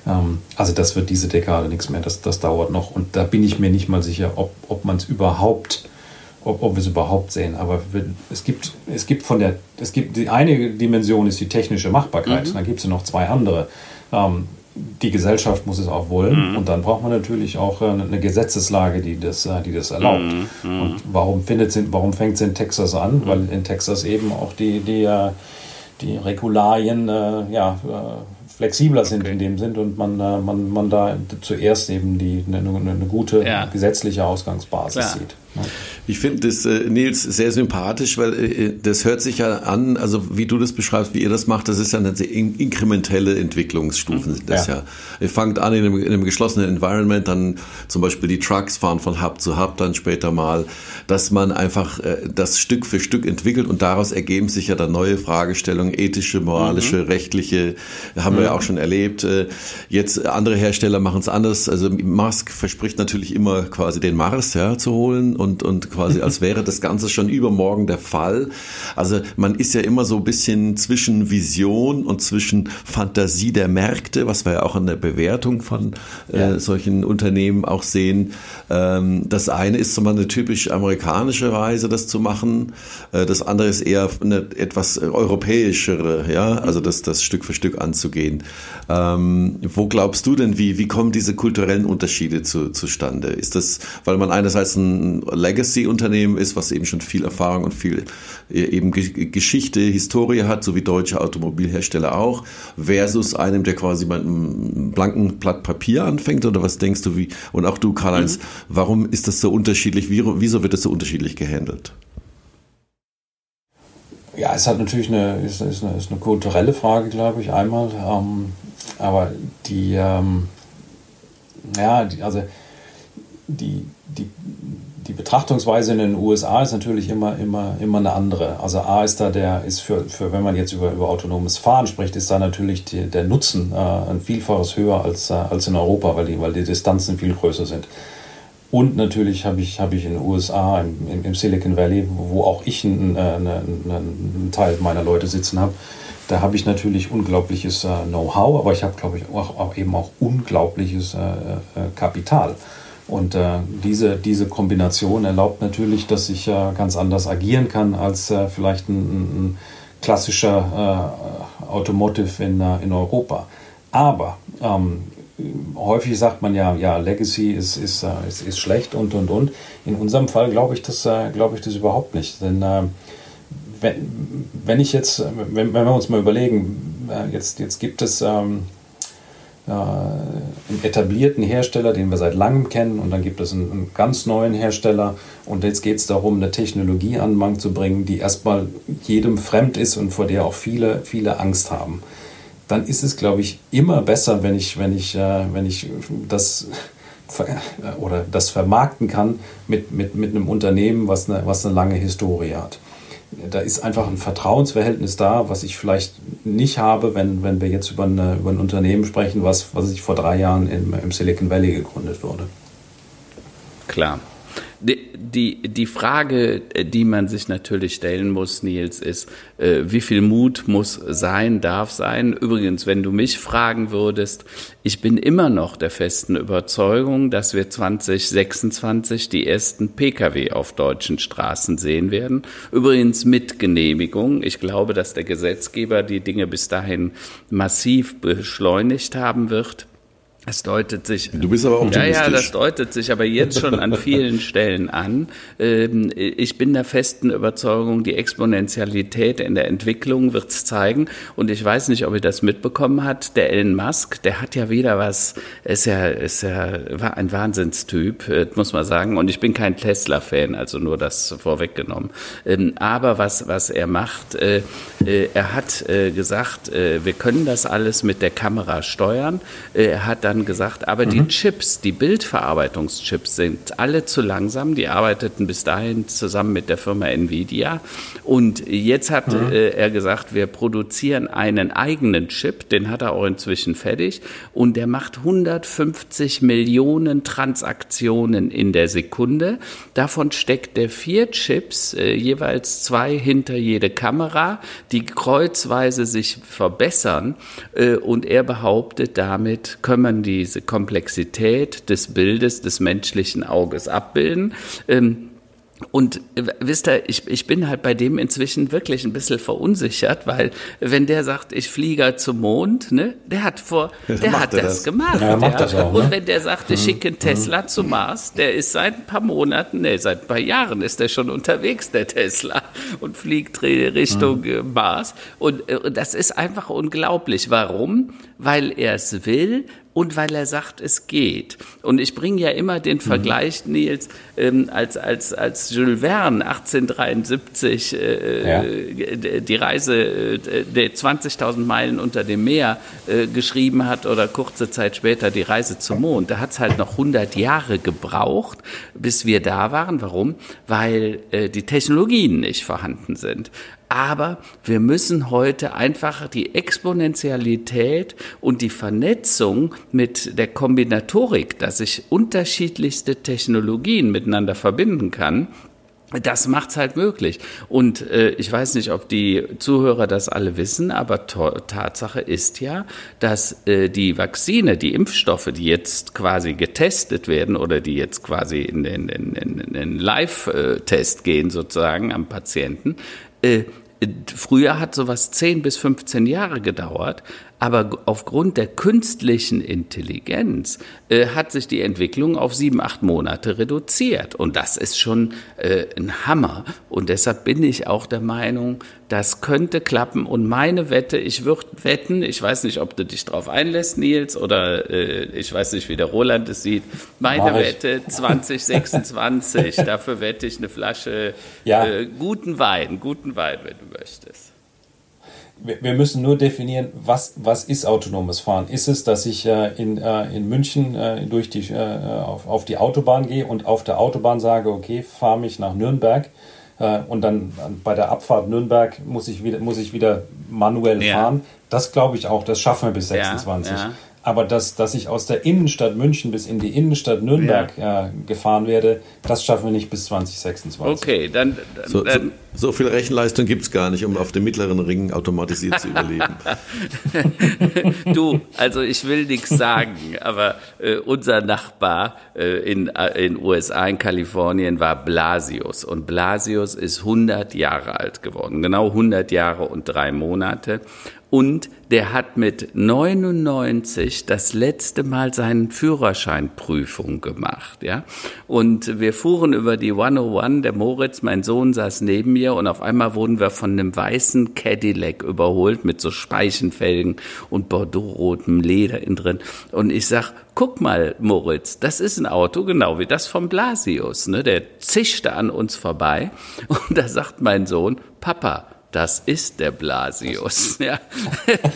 Ähm, also das wird diese Dekade nichts mehr, das, das dauert noch. Und da bin ich mir nicht mal sicher, ob, ob man es überhaupt, ob, ob wir es überhaupt sehen. Aber es gibt, es gibt von der, es gibt die eine Dimension ist die technische Machbarkeit, mhm. dann gibt es noch zwei andere. Ähm, die Gesellschaft muss es auch wollen mhm. und dann braucht man natürlich auch äh, eine Gesetzeslage, die das, äh, die das erlaubt. Mhm. mhm. Und warum, findet warum fängt es in Texas an? Mhm. Weil in Texas eben auch die, die, äh, die Regularien ja, flexibler sind okay. in dem Sinn und man, man, man da zuerst eben die, eine, eine gute ja. gesetzliche Ausgangsbasis ja. sieht.
Ich finde das, äh, Nils, sehr sympathisch, weil äh, das hört sich ja an, also wie du das beschreibst, wie ihr das macht, das ist ja eine sehr inkrementelle Entwicklungsstufen sind das ja. ja. Ihr fangt an in einem, in einem, geschlossenen Environment, dann zum Beispiel die Trucks fahren von Hub zu Hub, dann später mal, dass man einfach äh, das Stück für Stück entwickelt und daraus ergeben sich ja dann neue Fragestellungen, ethische, moralische, mhm. rechtliche, haben mhm. wir ja mhm. auch schon erlebt. Äh, jetzt andere Hersteller machen es anders. Also Musk verspricht natürlich immer quasi den Mars ja, zu holen und, und quasi als wäre das Ganze schon übermorgen der Fall. Also man ist ja immer so ein bisschen zwischen Vision und zwischen Fantasie der Märkte, was wir ja auch an der Bewertung von äh, ja. solchen Unternehmen auch sehen. Ähm, das eine ist so mal eine typisch amerikanische Weise, das zu machen. Äh, das andere ist eher eine etwas europäischere, ja, also das, das Stück für Stück anzugehen. Ähm, wo glaubst du denn, wie, wie kommen diese kulturellen Unterschiede zu, zustande? Ist das, weil man einerseits ein Legacy-Unternehmen ist, was eben schon viel Erfahrung und viel äh, eben Geschichte, Historie hat, so wie deutsche Automobilhersteller auch, versus einem, der quasi mit einem blanken Blatt Papier anfängt? Oder was denkst du, wie, und auch du, Karl-Heinz, mhm. warum ist das so unterschiedlich? Wieso wird das so unterschiedlich gehandelt?
Ja, es hat natürlich eine, ist, ist eine, ist eine kulturelle Frage, glaube ich, einmal. Ähm, aber die, ähm, ja, die, also die, die, die Betrachtungsweise in den USA ist natürlich immer, immer, immer eine andere. Also A ist da der, ist für, für wenn man jetzt über, über autonomes Fahren spricht, ist da natürlich die, der Nutzen äh, ein Vielfaches höher als, äh, als in Europa, weil die, weil die Distanzen viel größer sind. Und natürlich habe ich, hab ich in den USA, im, im, Silicon Valley, wo auch ich einen, einen, einen Teil meiner Leute sitzen habe, da habe ich natürlich unglaubliches äh, Know-how, aber ich habe, glaube ich, auch, auch, eben auch unglaubliches äh, äh, Kapital. Und äh, diese, diese Kombination erlaubt natürlich, dass ich äh, ganz anders agieren kann als äh, vielleicht ein, ein klassischer Automotive in, in Europa. Aber ähm, häufig sagt man ja, ja, Legacy ist, ist, äh, ist, ist schlecht und und und. In unserem Fall glaube ich das, äh, glaube ich das überhaupt nicht. Denn äh, wenn, wenn ich jetzt, wenn, wenn wir uns mal überlegen, jetzt, jetzt gibt es ähm, äh, einen etablierten Hersteller, den wir seit langem kennen, und dann gibt es einen, einen ganz neuen Hersteller. Und jetzt geht es darum, eine Technologie an den Markt zu bringen, die erstmal jedem fremd ist und vor der auch viele, viele Angst haben dann ist es, glaube ich, immer besser, wenn ich, wenn ich, äh, wenn ich das äh, oder das vermarkten kann mit, mit, mit einem Unternehmen, was eine, was eine lange Historie hat. Da ist einfach ein Vertrauensverhältnis da, was ich vielleicht nicht habe, wenn, wenn wir jetzt über, eine, über ein Unternehmen sprechen, was, was ich vor drei Jahren im, im Silicon Valley gegründet wurde.
Klar. Die, die, Frage, die man sich natürlich stellen muss, Nils, ist, äh, wie viel Mut muss sein, darf sein? Übrigens, wenn du mich fragen würdest, ich bin immer noch der festen Überzeugung, dass wir 2026 die ersten Pkw auf deutschen Straßen sehen werden. Übrigens mit Genehmigung. Ich glaube, dass der Gesetzgeber die Dinge bis dahin massiv beschleunigt haben wird. Es deutet sich.
Du bist aber optimistisch.
Ja, ja, das deutet sich aber jetzt schon an vielen Stellen an. Ähm, ich bin der festen Überzeugung, die Exponentialität in der Entwicklung wird es zeigen. Und ich weiß nicht, ob ihr das mitbekommen habt. Der Elon Musk, der hat ja wieder was, ist ja, ist ja war ein Wahnsinnstyp, äh, muss man sagen. Und ich bin kein Tesla-Fan, also nur das vorweggenommen. Ähm, aber was, was er macht, äh, äh, er hat gesagt, wir können das alles mit der Kamera steuern. Er hat dann dann gesagt, aber mhm. die Chips, die Bildverarbeitungschips sind alle zu langsam. Die arbeiteten bis dahin zusammen mit der Firma Nvidia. Und jetzt hat mhm. äh, er gesagt, wir produzieren einen eigenen Chip, den hat er auch inzwischen fertig. Und der macht 150 Millionen Transaktionen in der Sekunde. Davon steckt der vier Chips, äh, jeweils zwei hinter jede Kamera, die kreuzweise sich verbessern. Äh, und er behauptet, damit können diese Komplexität des Bildes des menschlichen Auges abbilden. Ähm, und äh, wisst ihr, ich, ich bin halt bei dem inzwischen wirklich ein bisschen verunsichert, weil wenn der sagt, ich fliege zum Mond, ne, der hat vor, der hat das, das, gemacht. Ja,
macht das auch,
ne? Und wenn der sagt, ich schicke einen Tesla mhm. zum Mars, der ist seit ein paar Monaten, ne, seit ein paar Jahren ist der schon unterwegs, der Tesla, und fliegt Richtung mhm. Mars. Und, und das ist einfach unglaublich. Warum? Weil er es will, und weil er sagt, es geht. Und ich bringe ja immer den mhm. Vergleich, Nils, ähm, als, als, als Jules Verne 1873 äh, ja. die Reise äh, der 20.000 Meilen unter dem Meer äh, geschrieben hat oder kurze Zeit später die Reise zum Mond. Da hat es halt noch 100 Jahre gebraucht, bis wir da waren. Warum? Weil äh, die Technologien nicht vorhanden sind. Aber wir müssen heute einfach die Exponentialität und die Vernetzung mit der Kombinatorik, dass ich unterschiedlichste Technologien miteinander verbinden kann, das macht's halt möglich. Und äh, ich weiß nicht, ob die Zuhörer das alle wissen, aber Tatsache ist ja, dass äh, die Vakzine, die Impfstoffe, die jetzt quasi getestet werden oder die jetzt quasi in den, in, in, in Live-Test gehen sozusagen am Patienten, äh, Früher hat sowas 10 bis 15 Jahre gedauert, aber aufgrund der künstlichen Intelligenz äh, hat sich die Entwicklung auf sieben, acht Monate reduziert. Und das ist schon äh, ein Hammer. Und deshalb bin ich auch der Meinung, das könnte klappen. Und meine Wette, ich würde wetten, ich weiß nicht, ob du dich drauf einlässt, Nils, oder äh, ich weiß nicht, wie der Roland es sieht. Meine Wette 2026. dafür wette ich eine Flasche ja. äh, guten Wein, guten Wein, wenn du möchtest
wir müssen nur definieren, was, was ist autonomes Fahren? Ist es, dass ich äh, in, äh, in München äh, durch die, äh, auf, auf die Autobahn gehe und auf der Autobahn sage, okay, fahre mich nach Nürnberg äh, und dann bei der Abfahrt Nürnberg muss ich wieder, muss ich wieder manuell ja. fahren? Das glaube ich auch, das schaffen wir bis 26. Ja, ja. Aber dass, dass ich aus der Innenstadt München bis in die Innenstadt Nürnberg ja. äh, gefahren werde, das schaffen wir nicht bis 2026.
Okay, dann. dann,
so, so, so, viel Rechenleistung gibt es gar nicht, um auf dem mittleren Ring automatisiert zu überleben.
du, also ich will nichts sagen, aber äh, unser Nachbar äh, in den äh, USA, in Kalifornien, war Blasius. Und Blasius ist 100 Jahre alt geworden, genau 100 Jahre und drei Monate. Und der hat mit 99 das letzte Mal seinen Führerscheinprüfung gemacht, ja. Und wir fuhren über die 101, der Moritz, mein Sohn, saß neben mir und auf einmal wurden wir von einem weißen Cadillac überholt mit so Speichenfelgen und Bordeaux-rotem Leder innen drin. Und ich sag, guck mal, Moritz, das ist ein Auto, genau wie das vom Blasius, ne? Der zischte an uns vorbei und da sagt mein Sohn, Papa, das ist der Blasius. Ja.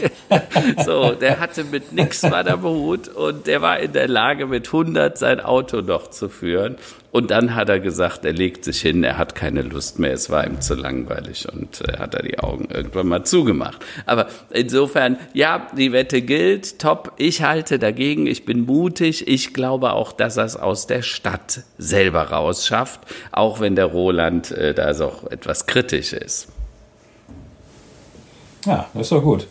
so, der hatte mit nichts war der Behut und der war in der Lage, mit 100 sein Auto noch zu führen. Und dann hat er gesagt, er legt sich hin, er hat keine Lust mehr, es war ihm zu langweilig und äh, hat er die Augen irgendwann mal zugemacht. Aber insofern, ja, die Wette gilt, top, ich halte dagegen, ich bin mutig, ich glaube auch, dass er es aus der Stadt selber rausschafft, auch wenn der Roland äh, da so etwas kritisch ist.
Ja, das ist doch gut.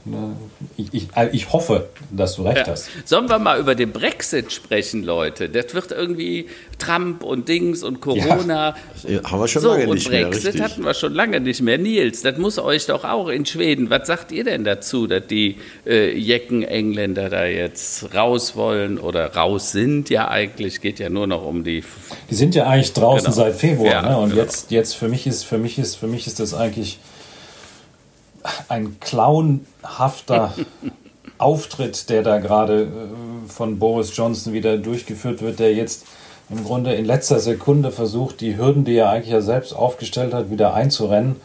Ich, ich, ich hoffe, dass du recht ja. hast.
Sollen wir mal über den Brexit sprechen, Leute? Das wird irgendwie Trump und Dings und Corona.
Ja, haben wir schon so, lange nicht
und Brexit mehr, hatten wir schon lange nicht mehr. Nils, das muss euch doch auch in Schweden. Was sagt ihr denn dazu, dass die äh, Jecken Engländer da jetzt raus wollen oder raus sind? Ja, eigentlich geht ja nur noch um die.
Die sind ja eigentlich draußen genau. seit Februar. Ja, ne? Und genau. jetzt, jetzt für mich ist, für mich ist, für mich ist das eigentlich ein clownhafter Auftritt, der da gerade äh, von Boris Johnson wieder durchgeführt wird, der jetzt im Grunde in letzter Sekunde versucht, die Hürden, die er eigentlich ja selbst aufgestellt hat, wieder einzurennen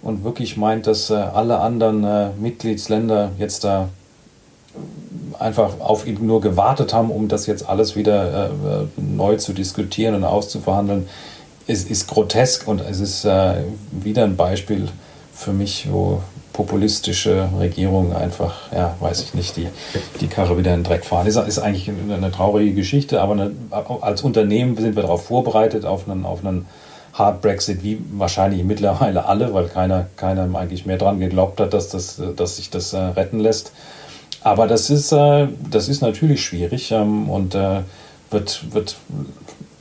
und wirklich meint, dass äh, alle anderen äh, Mitgliedsländer jetzt da einfach auf ihn nur gewartet haben, um das jetzt alles wieder neu zu diskutieren und auszuverhandeln. Es ist grotesk und es ist wieder ein Beispiel für mich, wo populistische Regierungen einfach, ja, weiß ich nicht, die, die Karre wieder in den Dreck fahren. Ist, ist eigentlich eine traurige Geschichte, aber eine, als Unternehmen sind wir darauf vorbereitet, auf einen, auf einen Hard Brexit, wie wahrscheinlich mittlerweile alle, weil keiner, keiner eigentlich mehr dran geglaubt hat, dass, das, dass sich das äh, retten lässt. Aber das ist, äh, das ist natürlich schwierig ähm, und äh, wird, wird,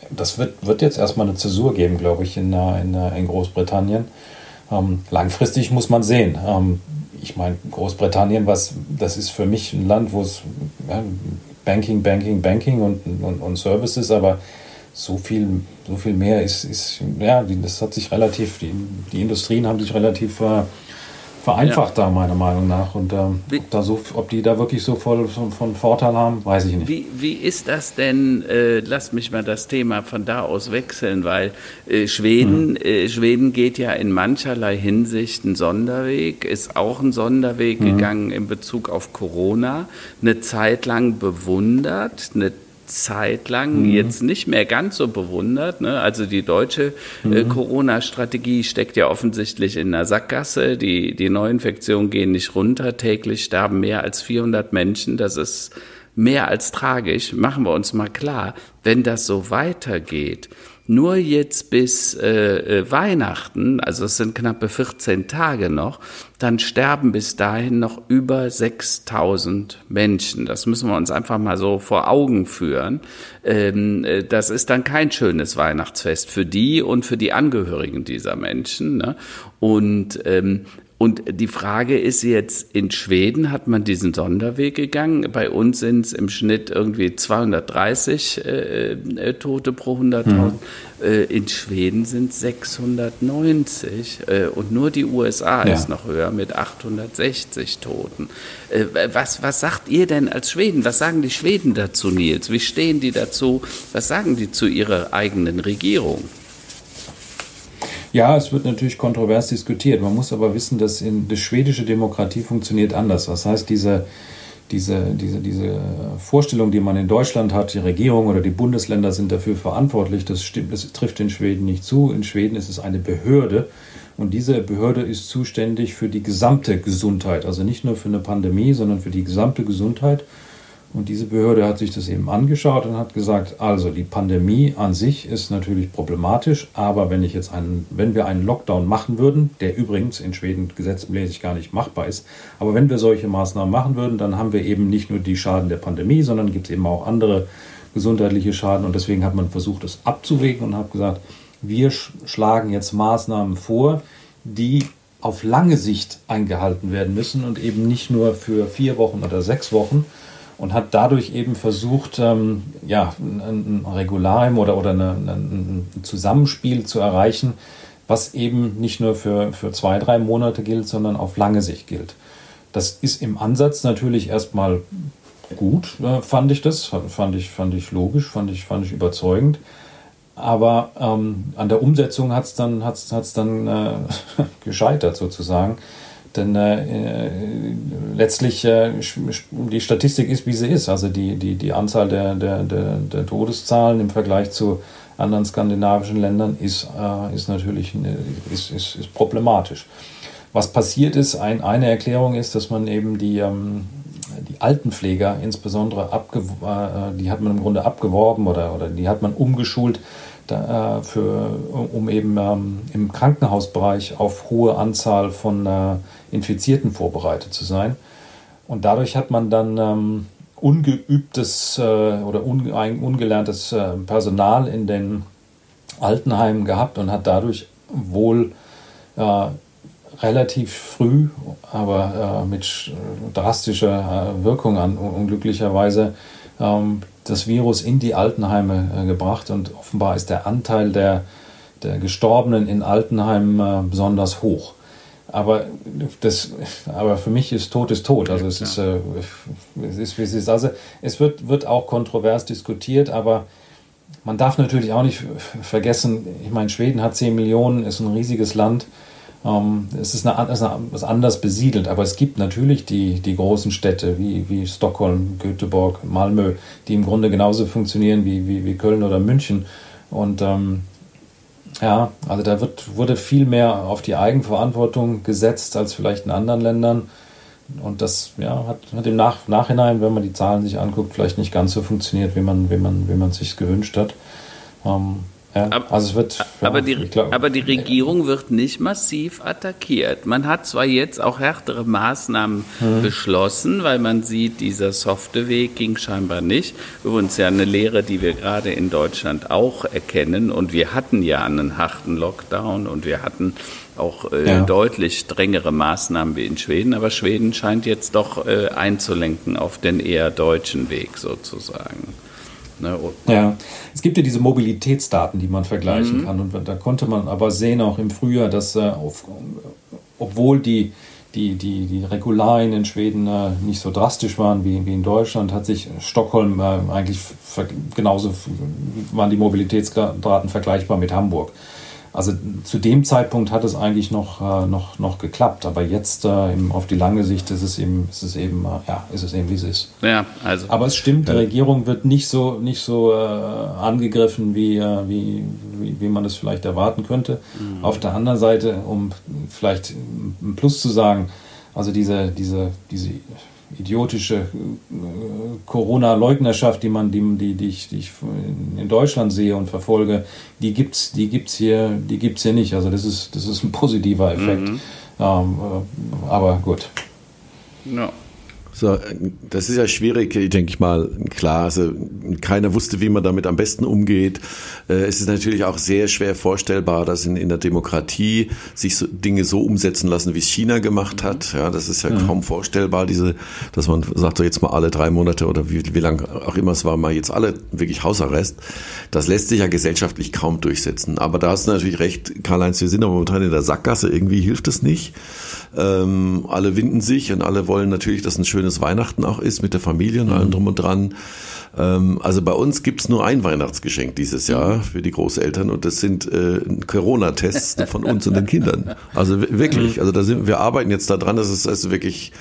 das wird, wird jetzt erstmal eine Zäsur geben, glaube ich, in, in, in Großbritannien. Ähm, langfristig muss man sehen. Ähm, ich meine, Großbritannien, was, das ist für mich ein Land, wo es ja, Banking, Banking, Banking und, und, und Services, aber so viel, so viel mehr ist, ist ja, das hat sich relativ, die, die Industrien haben sich relativ äh, vereinfacht ja. da, meiner Meinung nach. Und ähm, ob, da so, ob die da wirklich so voll von, von Vorteil haben, weiß ich nicht.
Wie, wie ist das denn? Äh, lass mich mal das Thema von da aus wechseln, weil äh, Schweden, mhm. äh, Schweden geht ja in mancherlei Hinsicht einen Sonderweg, ist auch einen Sonderweg mhm. gegangen in Bezug auf Corona, eine Zeit lang bewundert, eine Zeit lang mhm. jetzt nicht mehr ganz so bewundert. Ne? Also die deutsche äh, mhm. Corona-Strategie steckt ja offensichtlich in der Sackgasse. Die, die Neuinfektionen gehen nicht runter. Täglich sterben mehr als 400 Menschen. Das ist mehr als tragisch. Machen wir uns mal klar, wenn das so weitergeht, nur jetzt bis äh, äh Weihnachten, also es sind knappe 14 Tage noch, dann sterben bis dahin noch über 6000 Menschen. Das müssen wir uns einfach mal so vor Augen führen. Ähm, äh, das ist dann kein schönes Weihnachtsfest für die und für die Angehörigen dieser Menschen. Ne? Und ähm, Und die Frage ist jetzt, in Schweden hat man diesen Sonderweg gegangen. Bei uns sind es im Schnitt irgendwie 230 äh, äh, Tote pro 100.000. Mhm. Äh, in Schweden sind es 690. Äh, und nur die USA ja. ist noch höher mit 860 Toten. Äh, was, was sagt ihr denn als Schweden? Was sagen die Schweden dazu, Nils? Wie stehen die dazu? Was sagen die zu ihrer eigenen Regierung?
Ja, es wird natürlich kontrovers diskutiert. Man muss aber wissen, dass in, die schwedische Demokratie funktioniert anders. Das heißt, diese, diese, diese, diese Vorstellung, die man in Deutschland hat, die Regierung oder die Bundesländer sind dafür verantwortlich, das, stimmt, das trifft in Schweden nicht zu. In Schweden ist es eine Behörde und diese Behörde ist zuständig für die gesamte Gesundheit, also nicht nur für eine Pandemie, sondern für die gesamte Gesundheit. Und diese Behörde hat sich das eben angeschaut und hat gesagt, also die Pandemie an sich ist natürlich problematisch, aber wenn ich jetzt einen, wenn wir einen Lockdown machen würden, der übrigens in Schweden gesetzmäßig gar nicht machbar ist, aber wenn wir solche Maßnahmen machen würden, dann haben wir eben nicht nur die Schaden der Pandemie, sondern gibt es eben auch andere gesundheitliche Schaden. Und deswegen hat man versucht, das abzuwägen und hat gesagt, wir schlagen jetzt Maßnahmen vor, die auf lange Sicht eingehalten werden müssen und eben nicht nur für vier Wochen oder sechs Wochen, und hat dadurch eben versucht, ähm, ja, ein, ein Regularium oder, oder eine, ein Zusammenspiel zu erreichen, was eben nicht nur für, für zwei, drei Monate gilt, sondern auf lange Sicht gilt. Das ist im Ansatz natürlich erstmal gut, äh, fand ich das, fand ich, fand ich logisch, fand ich, fand ich überzeugend. Aber ähm, an der Umsetzung hat es dann, hat's, hat's dann äh, gescheitert sozusagen. Denn äh, letztlich äh, die Statistik ist, wie sie ist. Also die, die, die Anzahl der, der, der, der Todeszahlen im Vergleich zu anderen skandinavischen Ländern ist, äh, ist natürlich ist, ist, ist problematisch. Was passiert ist, ein, eine Erklärung ist, dass man eben die, ähm, die Altenpfleger insbesondere, abge äh, die hat man im Grunde abgeworben oder, oder die hat man umgeschult da, äh, für, um eben ähm, im Krankenhausbereich auf hohe Anzahl von äh, Infizierten vorbereitet zu sein. Und dadurch hat man dann ähm, ungeübtes äh, oder un, ein, ungelerntes äh, Personal in den Altenheimen gehabt und hat dadurch wohl äh, relativ früh, aber äh, mit drastischer Wirkung an, unglücklicherweise, ähm, das Virus in die Altenheime äh, gebracht und offenbar ist der Anteil der, der Gestorbenen in Altenheimen äh, besonders hoch. Aber, das, aber für mich ist Tod ist tot. Also es, ja. ist, äh, es ist, wie es ist. Also es wird, wird auch kontrovers diskutiert, aber man darf natürlich auch nicht vergessen, ich meine, Schweden hat 10 Millionen, ist ein riesiges Land. Ähm, es ist, eine, es ist anders besiedelt, aber es gibt natürlich die, die großen Städte wie, wie Stockholm, Göteborg, Malmö, die im Grunde genauso funktionieren wie, wie, wie Köln oder München. Und ähm, ja, also da wird, wurde viel mehr auf die Eigenverantwortung gesetzt als vielleicht in anderen Ländern. Und das ja, hat, hat im Nach Nachhinein, wenn man die Zahlen sich anguckt, vielleicht nicht ganz so funktioniert, wie man, wie man, wie man sich gewünscht hat. Ähm, ja,
also es wird, aber, ja, die, glaub, aber die Regierung wird nicht massiv attackiert. Man hat zwar jetzt auch härtere Maßnahmen mhm. beschlossen, weil man sieht, dieser softe Weg ging scheinbar nicht. Übrigens ja eine Lehre, die wir gerade in Deutschland auch erkennen. Und wir hatten ja einen harten Lockdown und wir hatten auch äh, ja. deutlich strengere Maßnahmen wie in Schweden. Aber Schweden scheint jetzt doch äh, einzulenken auf den eher deutschen Weg sozusagen.
Ne? Ja, es gibt ja diese Mobilitätsdaten, die man vergleichen mhm. kann. Und da konnte man aber sehen, auch im Frühjahr, dass äh, auf, obwohl die, die, die, die Regularien in Schweden äh, nicht so drastisch waren wie, wie in Deutschland, hat sich Stockholm äh, eigentlich genauso waren die Mobilitätsdaten vergleichbar mit Hamburg. Also zu dem Zeitpunkt hat es eigentlich noch, äh, noch, noch geklappt, aber jetzt äh, im, auf die lange Sicht ist es eben, ist es eben, äh, ja, ist es eben wie es ist.
Ja, also.
Aber es stimmt, die Regierung wird nicht so, nicht so äh, angegriffen, wie, wie, wie, wie, man das vielleicht erwarten könnte. Mhm. Auf der anderen Seite, um vielleicht ein Plus zu sagen, also diese, diese, diese idiotische äh, Corona-Leugnerschaft, die man, die, die, die, ich, die ich in Deutschland sehe und verfolge, die gibt's, die gibt's hier, die gibt's hier nicht. Also das ist, das ist ein positiver Effekt. Mhm. Ähm, äh, aber gut.
Ja.
So, das ist ja schwierig, denke ich mal. Klar, also keiner wusste, wie man damit am besten umgeht. Äh, es ist natürlich auch sehr schwer vorstellbar, dass in, in der Demokratie sich so Dinge so umsetzen lassen, wie es China gemacht hat. Ja, das ist ja, ja. kaum vorstellbar, diese, dass man sagt, so jetzt mal alle drei Monate oder wie, wie lang auch immer es war, mal jetzt alle wirklich Hausarrest. Das lässt sich ja gesellschaftlich kaum durchsetzen. Aber da hast du natürlich recht, Karl-Heinz, wir sind aber momentan in der Sackgasse. Irgendwie hilft es nicht. Ähm, alle winden sich und alle wollen natürlich, dass ein schönes Weihnachten auch ist mit der Familie und allem mhm. drum und dran. Ähm, also bei uns gibt's nur ein Weihnachtsgeschenk dieses Jahr für die Großeltern und das sind äh, Corona-Tests von uns und den Kindern. Also wirklich, also da sind wir arbeiten jetzt daran, dass es also wirklich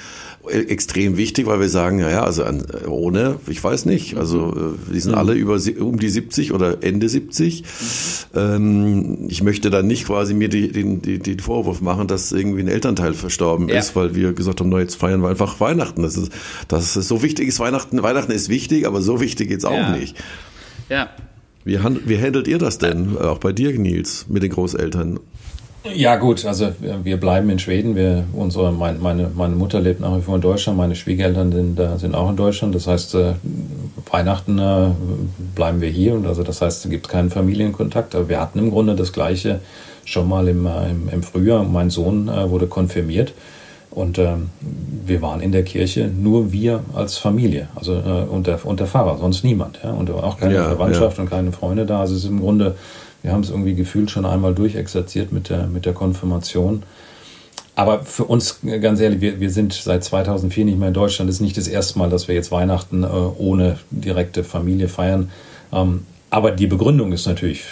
extrem wichtig, weil wir sagen, ja, also an, ohne, ich weiß nicht, also äh, die sind alle über um die 70 oder Ende 70. Ähm, ich möchte dann nicht quasi mir die, den, die, den Vorwurf machen, dass irgendwie ein Elternteil verstorben ja. ist, weil wir gesagt haben, no, jetzt feiern wir einfach Weihnachten. Das ist, das ist so wichtig ist Weihnachten. Weihnachten ist wichtig, aber so wichtig geht's auch ja. nicht. Ja. Wie, wie handelt ihr das denn, auch bei dir, Nils, mit den Großeltern?
Ja gut, also wir bleiben in Schweden. Wir, unsere, mein, meine, meine Mutter lebt nach wie vor in Deutschland, meine Schwiegereltern sind, äh, sind auch in Deutschland. Das heißt, äh, Weihnachten äh, bleiben wir hier und also das heißt, es gibt keinen Familienkontakt. Aber wir hatten im Grunde das Gleiche schon mal im, äh, im, im Frühjahr. Mein Sohn äh, wurde konfirmiert und äh, wir waren in der Kirche nur wir als Familie, also äh, und, der, und der Pfarrer, sonst niemand. Ja? Und auch keine ja, Verwandtschaft ja. und keine Freunde da. Also es ist im Grunde wir haben es irgendwie gefühlt schon einmal durchexerziert mit der, mit der Konfirmation. Aber für uns, ganz ehrlich, wir, wir sind seit 2004 nicht mehr in Deutschland. Das ist nicht das erste Mal, dass wir jetzt Weihnachten äh, ohne direkte Familie feiern. Ähm, aber die Begründung ist natürlich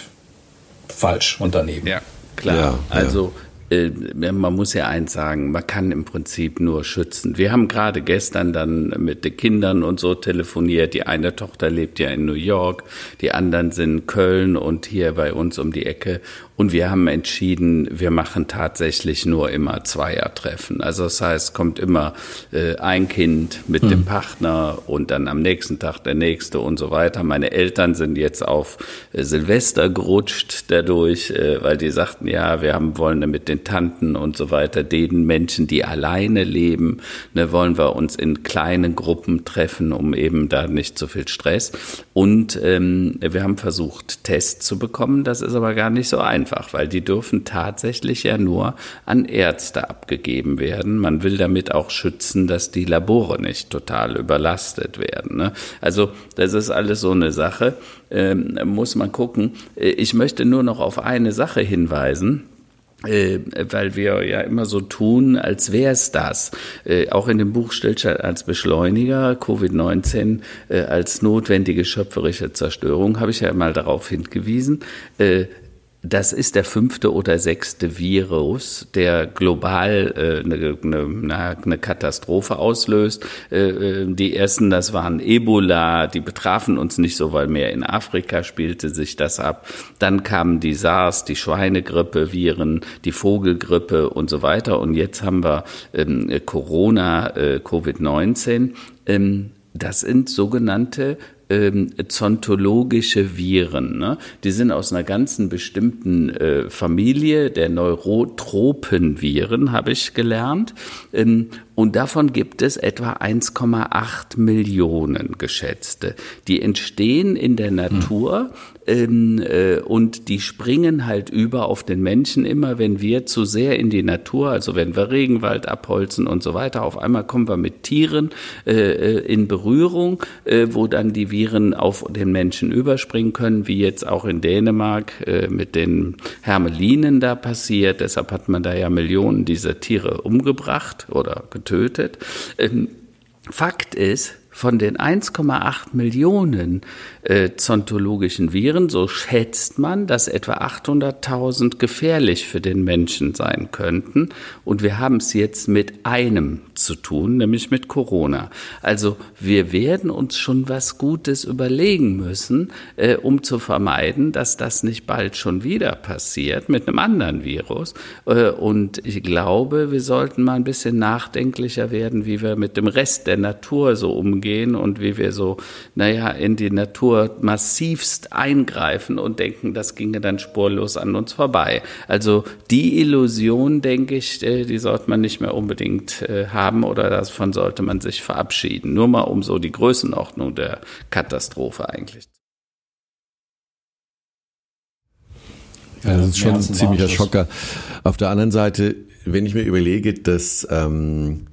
falsch und daneben.
Ja, klar. Ja, also äh, man muss ja eins sagen, man kann im Prinzip nur schützen. Wir haben gerade gestern dann mit den Kindern und so telefoniert. Die eine Tochter lebt ja in New York, die anderen sind in Köln und hier bei uns um die Ecke. Und wir haben entschieden, wir machen tatsächlich nur immer Zweiertreffen. Also das heißt, kommt immer äh, ein Kind mit hm. dem Partner und dann am nächsten Tag der nächste und so weiter. Meine Eltern sind jetzt auf äh, Silvester gerutscht dadurch, äh, weil die sagten, ja, wir haben wollen mit den Tanten und so weiter, den Menschen, die alleine leben, ne, wollen wir uns in kleinen Gruppen treffen, um eben da nicht so viel Stress. Und ähm, wir haben versucht, Tests zu bekommen. Das ist aber gar nicht so einfach einfach, weil die dürfen tatsächlich ja nur an Ärzte abgegeben werden. Man will damit auch schützen, dass die Labore nicht total überlastet werden. Ne? Also das ist alles so eine Sache, ähm, muss man gucken. Äh, ich möchte nur noch auf eine Sache hinweisen. Äh, weil wir ja immer so tun, als wäre es das. Äh, auch in dem Buch steht als Beschleuniger Covid-19 äh, als notwendige schöpferische Zerstörung, habe ich ja mal darauf hingewiesen. Das ist der fünfte oder sechste Virus, der global äh, eine, eine, eine Katastrophe auslöst. Äh, äh, die ersten, das waren Ebola, die betrafen uns nicht so, weil mehr in Afrika spielte sich das ab. Dann kamen die SARS, die Schweinegrippe, Viren, die Vogelgrippe und so weiter. Und jetzt haben wir ähm, Corona, äh, Covid-19. Ähm, das sind sogenannte ähm, zontologische Viren. Ne? Die sind aus einer ganzen bestimmten äh, Familie der Neurotropenviren, habe ich gelernt. Ähm, und davon gibt es etwa 1,8 Millionen geschätzte. Die entstehen in der Natur ähm, äh, und die springen halt über auf den Menschen immer, wenn wir zu sehr in die Natur, also wenn wir Regenwald abholzen und so weiter, auf einmal kommen wir mit Tieren äh, äh in Berührung, äh, wo dann die Viren auf den Menschen überspringen können, wie jetzt auch in Dänemark äh, mit den Hermelinen da passiert. Deshalb hat man da ja Millionen dieser Tiere umgebracht oder getötet getötet. Ähm, Fakt ist, von den 1,8 Millionen äh, zontologischen Viren, so schätzt man, dass etwa 800.000 gefährlich für den Menschen sein könnten. Und wir haben es jetzt mit einem zu tun, nämlich mit Corona. Also wir werden uns schon was Gutes überlegen müssen, äh, um zu vermeiden, dass das nicht bald schon wieder passiert mit einem anderen Virus. Äh, und ich glaube, wir sollten mal ein bisschen nachdenklicher werden, wie wir mit dem Rest der Natur so umgehen und wie wir so, naja, in die Natur massivst eingreifen und denken, das ginge dann spurlos an uns vorbei. Also die Illusion, denke ich, äh, die sollte man nicht mehr unbedingt äh, haben oder davon sollte man sich verabschieden. Nur mal um so die Größenordnung der Katastrophe eigentlich.
Ja, das ist schon ein ziemlicher Schocker. Auf der anderen Seite, wenn ich mir überlege, dass ähm,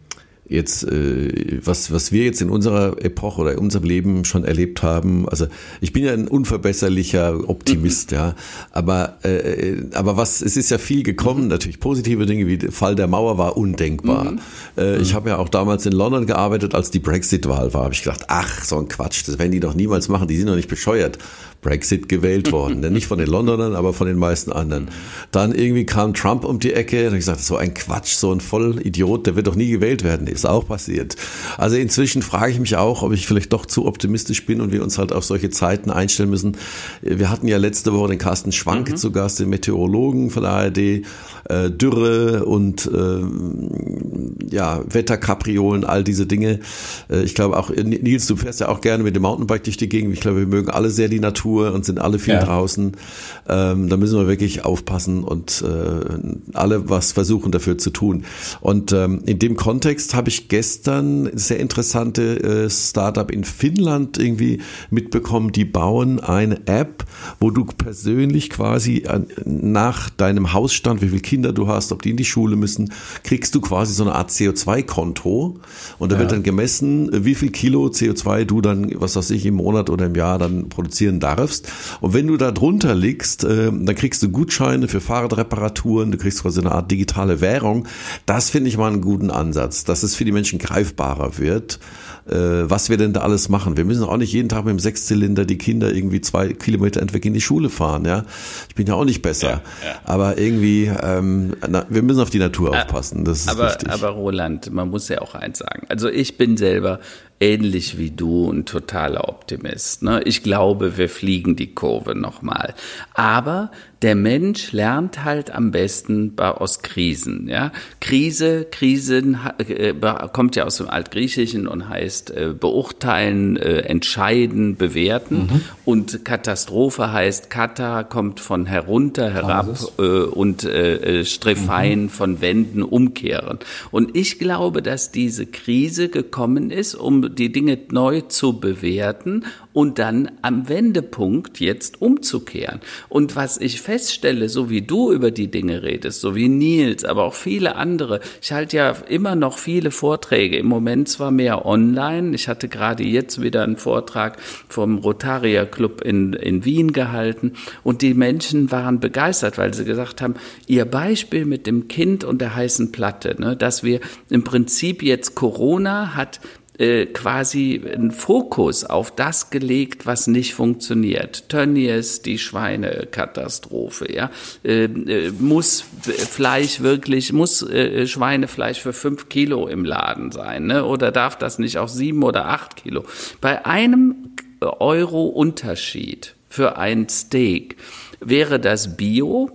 jetzt, äh, was, was wir jetzt in unserer Epoche oder in unserem Leben schon erlebt haben, also ich bin ja ein unverbesserlicher Optimist, ja, aber, äh, aber was, es ist ja viel gekommen, mhm. natürlich positive Dinge, wie der Fall der Mauer war undenkbar. Mhm. Äh, ich mhm. habe ja auch damals in London gearbeitet, als die Brexit-Wahl war, habe ich gedacht, ach, so ein Quatsch, das werden die doch niemals machen, die sind doch nicht bescheuert. Brexit gewählt worden. Nicht von den Londonern, aber von den meisten anderen. Dann irgendwie kam Trump um die Ecke. Habe ich gesagt, so ein Quatsch, so ein Vollidiot, der wird doch nie gewählt werden. Ist auch passiert. Also inzwischen frage ich mich auch, ob ich vielleicht doch zu optimistisch bin und wir uns halt auf solche Zeiten einstellen müssen. Wir hatten ja letzte Woche den Carsten Schwank mhm. zu Gast, den Meteorologen von der ARD. Äh, Dürre und äh, ja, Wetterkapriolen, all diese Dinge. Äh, ich glaube auch, Nils, du fährst ja auch gerne mit dem Mountainbike durch die Gegend. Ich glaube, wir mögen alle sehr die Natur Natur und sind alle viel ja. draußen. Ähm, da müssen wir wirklich aufpassen und äh, alle was versuchen dafür zu tun. Und ähm, in dem Kontext habe ich gestern sehr interessante äh, Startup in Finnland irgendwie mitbekommen. Die bauen eine App, wo du persönlich quasi an, nach deinem Hausstand, wie viele Kinder du hast, ob die in die Schule müssen, kriegst du quasi so eine Art CO2-Konto und da ja. wird dann gemessen, wie viel Kilo CO2 du dann, was weiß ich, im Monat oder im Jahr dann produzieren darfst. Und wenn du da drunter liegst, äh, dann kriegst du Gutscheine für Fahrradreparaturen, du kriegst quasi eine Art digitale Währung. Das finde ich mal einen guten Ansatz, dass es für die Menschen greifbarer wird äh, was wir denn da alles machen. Wir müssen auch nicht jeden Tag mit dem Sechszylinder die Kinder irgendwie zwei Kilometer entweg in die Schule fahren. Ja, ich bin ja auch nicht besser, ja, ja. aber irgendwie, ähm, na, wir müssen auf die Natur aufpassen. Das ist
aber,
richtig.
aber Roland, man muss ja auch eins sagen. Also ich bin selber ähnlich wie du ein totaler Optimist. Ne? Ich glaube, wir fliegen die Kurve nochmal. Aber der Mensch lernt halt am besten aus Krisen. Ja? Krise, Krisen äh, kommt ja aus dem Altgriechischen und heißt äh, beurteilen, äh, entscheiden, bewerten. Mhm. Und Katastrophe heißt Kata kommt von herunter, herab äh, und äh, Strefein mhm. von Wänden umkehren. Und ich glaube, dass diese Krise gekommen ist, um die Dinge neu zu bewerten und dann am Wendepunkt jetzt umzukehren. Und was ich feststelle, so wie du über die Dinge redest, so wie Nils, aber auch viele andere, ich halte ja immer noch viele Vorträge, im Moment zwar mehr online, ich hatte gerade jetzt wieder einen Vortrag vom Rotaria Club in, in Wien gehalten und die Menschen waren begeistert, weil sie gesagt haben, ihr Beispiel mit dem Kind und der heißen Platte, ne, dass wir im Prinzip jetzt Corona hat äh, quasi einen Fokus auf das gelegt, was nicht funktioniert. Tönnies, die Schweinekatastrophe, ja. Äh, äh, muss Fleisch wirklich, muss äh, Schweinefleisch für fünf Kilo im Laden sein, ne? Oder darf das nicht auch sieben oder acht Kilo? Bei einem Euro Unterschied für ein Steak wäre das Bio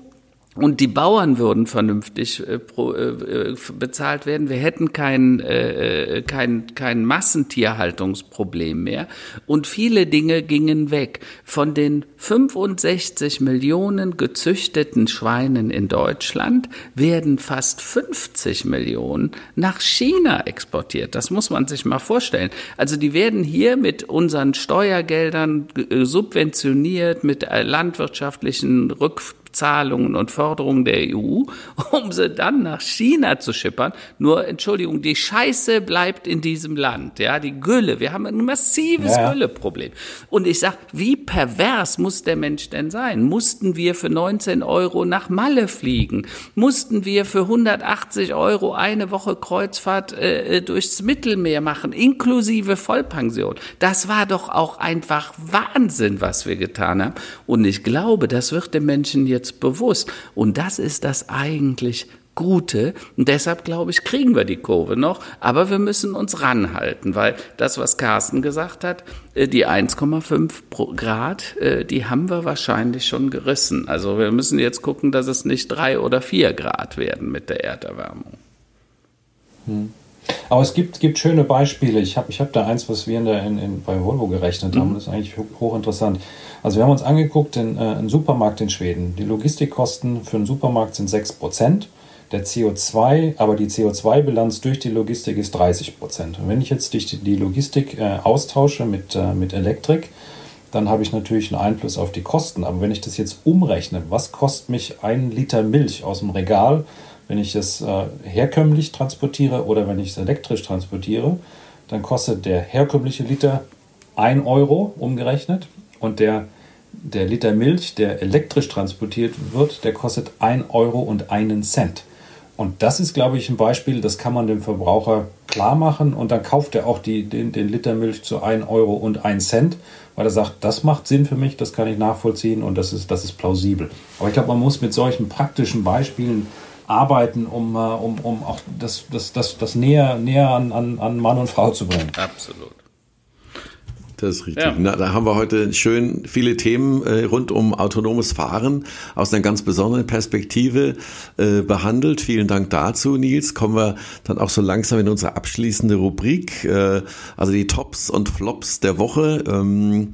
und die Bauern würden vernünftig äh, pro, äh, äh bezahlt werden. Wir hätten kein, äh, äh, kein, kein Massentierhaltungsproblem mehr. Und viele Dinge gingen weg. Von den 65 Millionen gezüchteten Schweinen in Deutschland werden fast 50 Millionen nach China exportiert. Das muss man sich mal vorstellen. Also die werden hier mit unseren Steuergeldern äh, subventioniert, mit landwirtschaftlichen Rück Zahlungen und Förderungen der EU, um sie dann nach China zu schippern. Nur, Entschuldigung, die Scheiße bleibt in diesem Land, ja, die Gülle. Wir haben ein massives ja. Gülleproblem. Und ich sag, wie pervers muss der Mensch denn sein? Mussten wir für 19 Euro nach Malle fliegen? Mussten wir für 180 Euro eine Woche Kreuzfahrt äh, äh, durchs Mittelmeer machen, inklusive Vollpension? Das war doch auch einfach Wahnsinn, was wir getan haben. Und ich glaube, das wird dem Menschen jetzt jetzt bewusst. Und das ist das eigentlich Gute. Und deshalb, glaube ich, kriegen wir die Kurve noch. Aber wir müssen uns ranhalten, weil das, was Carsten gesagt hat, äh, die 1,5 Grad, äh, die haben wir wahrscheinlich schon gerissen. Also wir müssen jetzt gucken, dass es nicht drei oder vier Grad werden mit der Erderwärmung.
Hm. Aber es gibt, gibt schöne Beispiele. Ich habe ich hab da eins, was wir in der, in, in, bei Volvo gerechnet haben. Mhm. Das ist eigentlich hochinteressant. Also wir haben uns angeguckt, in, äh, einen Supermarkt in Schweden. Die Logistikkosten für einen Supermarkt sind 6%. Der CO2, aber die CO2-Bilanz durch die Logistik ist 30 Prozent. Und wenn ich jetzt die, die Logistik äh, austausche mit, äh, mit Elektrik, dann habe ich natürlich einen Einfluss auf die Kosten. Aber wenn ich das jetzt umrechne, was kostet mich ein Liter Milch aus dem Regal, wenn ich es äh, herkömmlich transportiere oder wenn ich es elektrisch transportiere, dann kostet der herkömmliche Liter 1 Euro umgerechnet und der, der Liter Milch, der elektrisch transportiert wird, der kostet 1 Euro und einen Cent. Und das ist, glaube ich, ein Beispiel, das kann man dem Verbraucher klar machen und dann kauft er auch die, den, den Liter Milch zu 1 Euro und 1 Cent, weil er sagt, das macht Sinn für mich, das kann ich nachvollziehen und das ist, das ist plausibel. Aber ich glaube, man muss mit solchen praktischen Beispielen arbeiten, um, äh, um, um auch das, das, das, das näher, näher an, an, an Mann und Frau zu bringen.
Absolut.
Das ist richtig. Ja. Na, da haben wir heute schön viele Themen äh, rund um autonomes Fahren aus einer ganz besonderen Perspektive äh, behandelt. Vielen Dank dazu, Nils. Kommen wir dann auch so langsam in unsere abschließende Rubrik, äh, also die Tops und Flops der Woche. Ähm,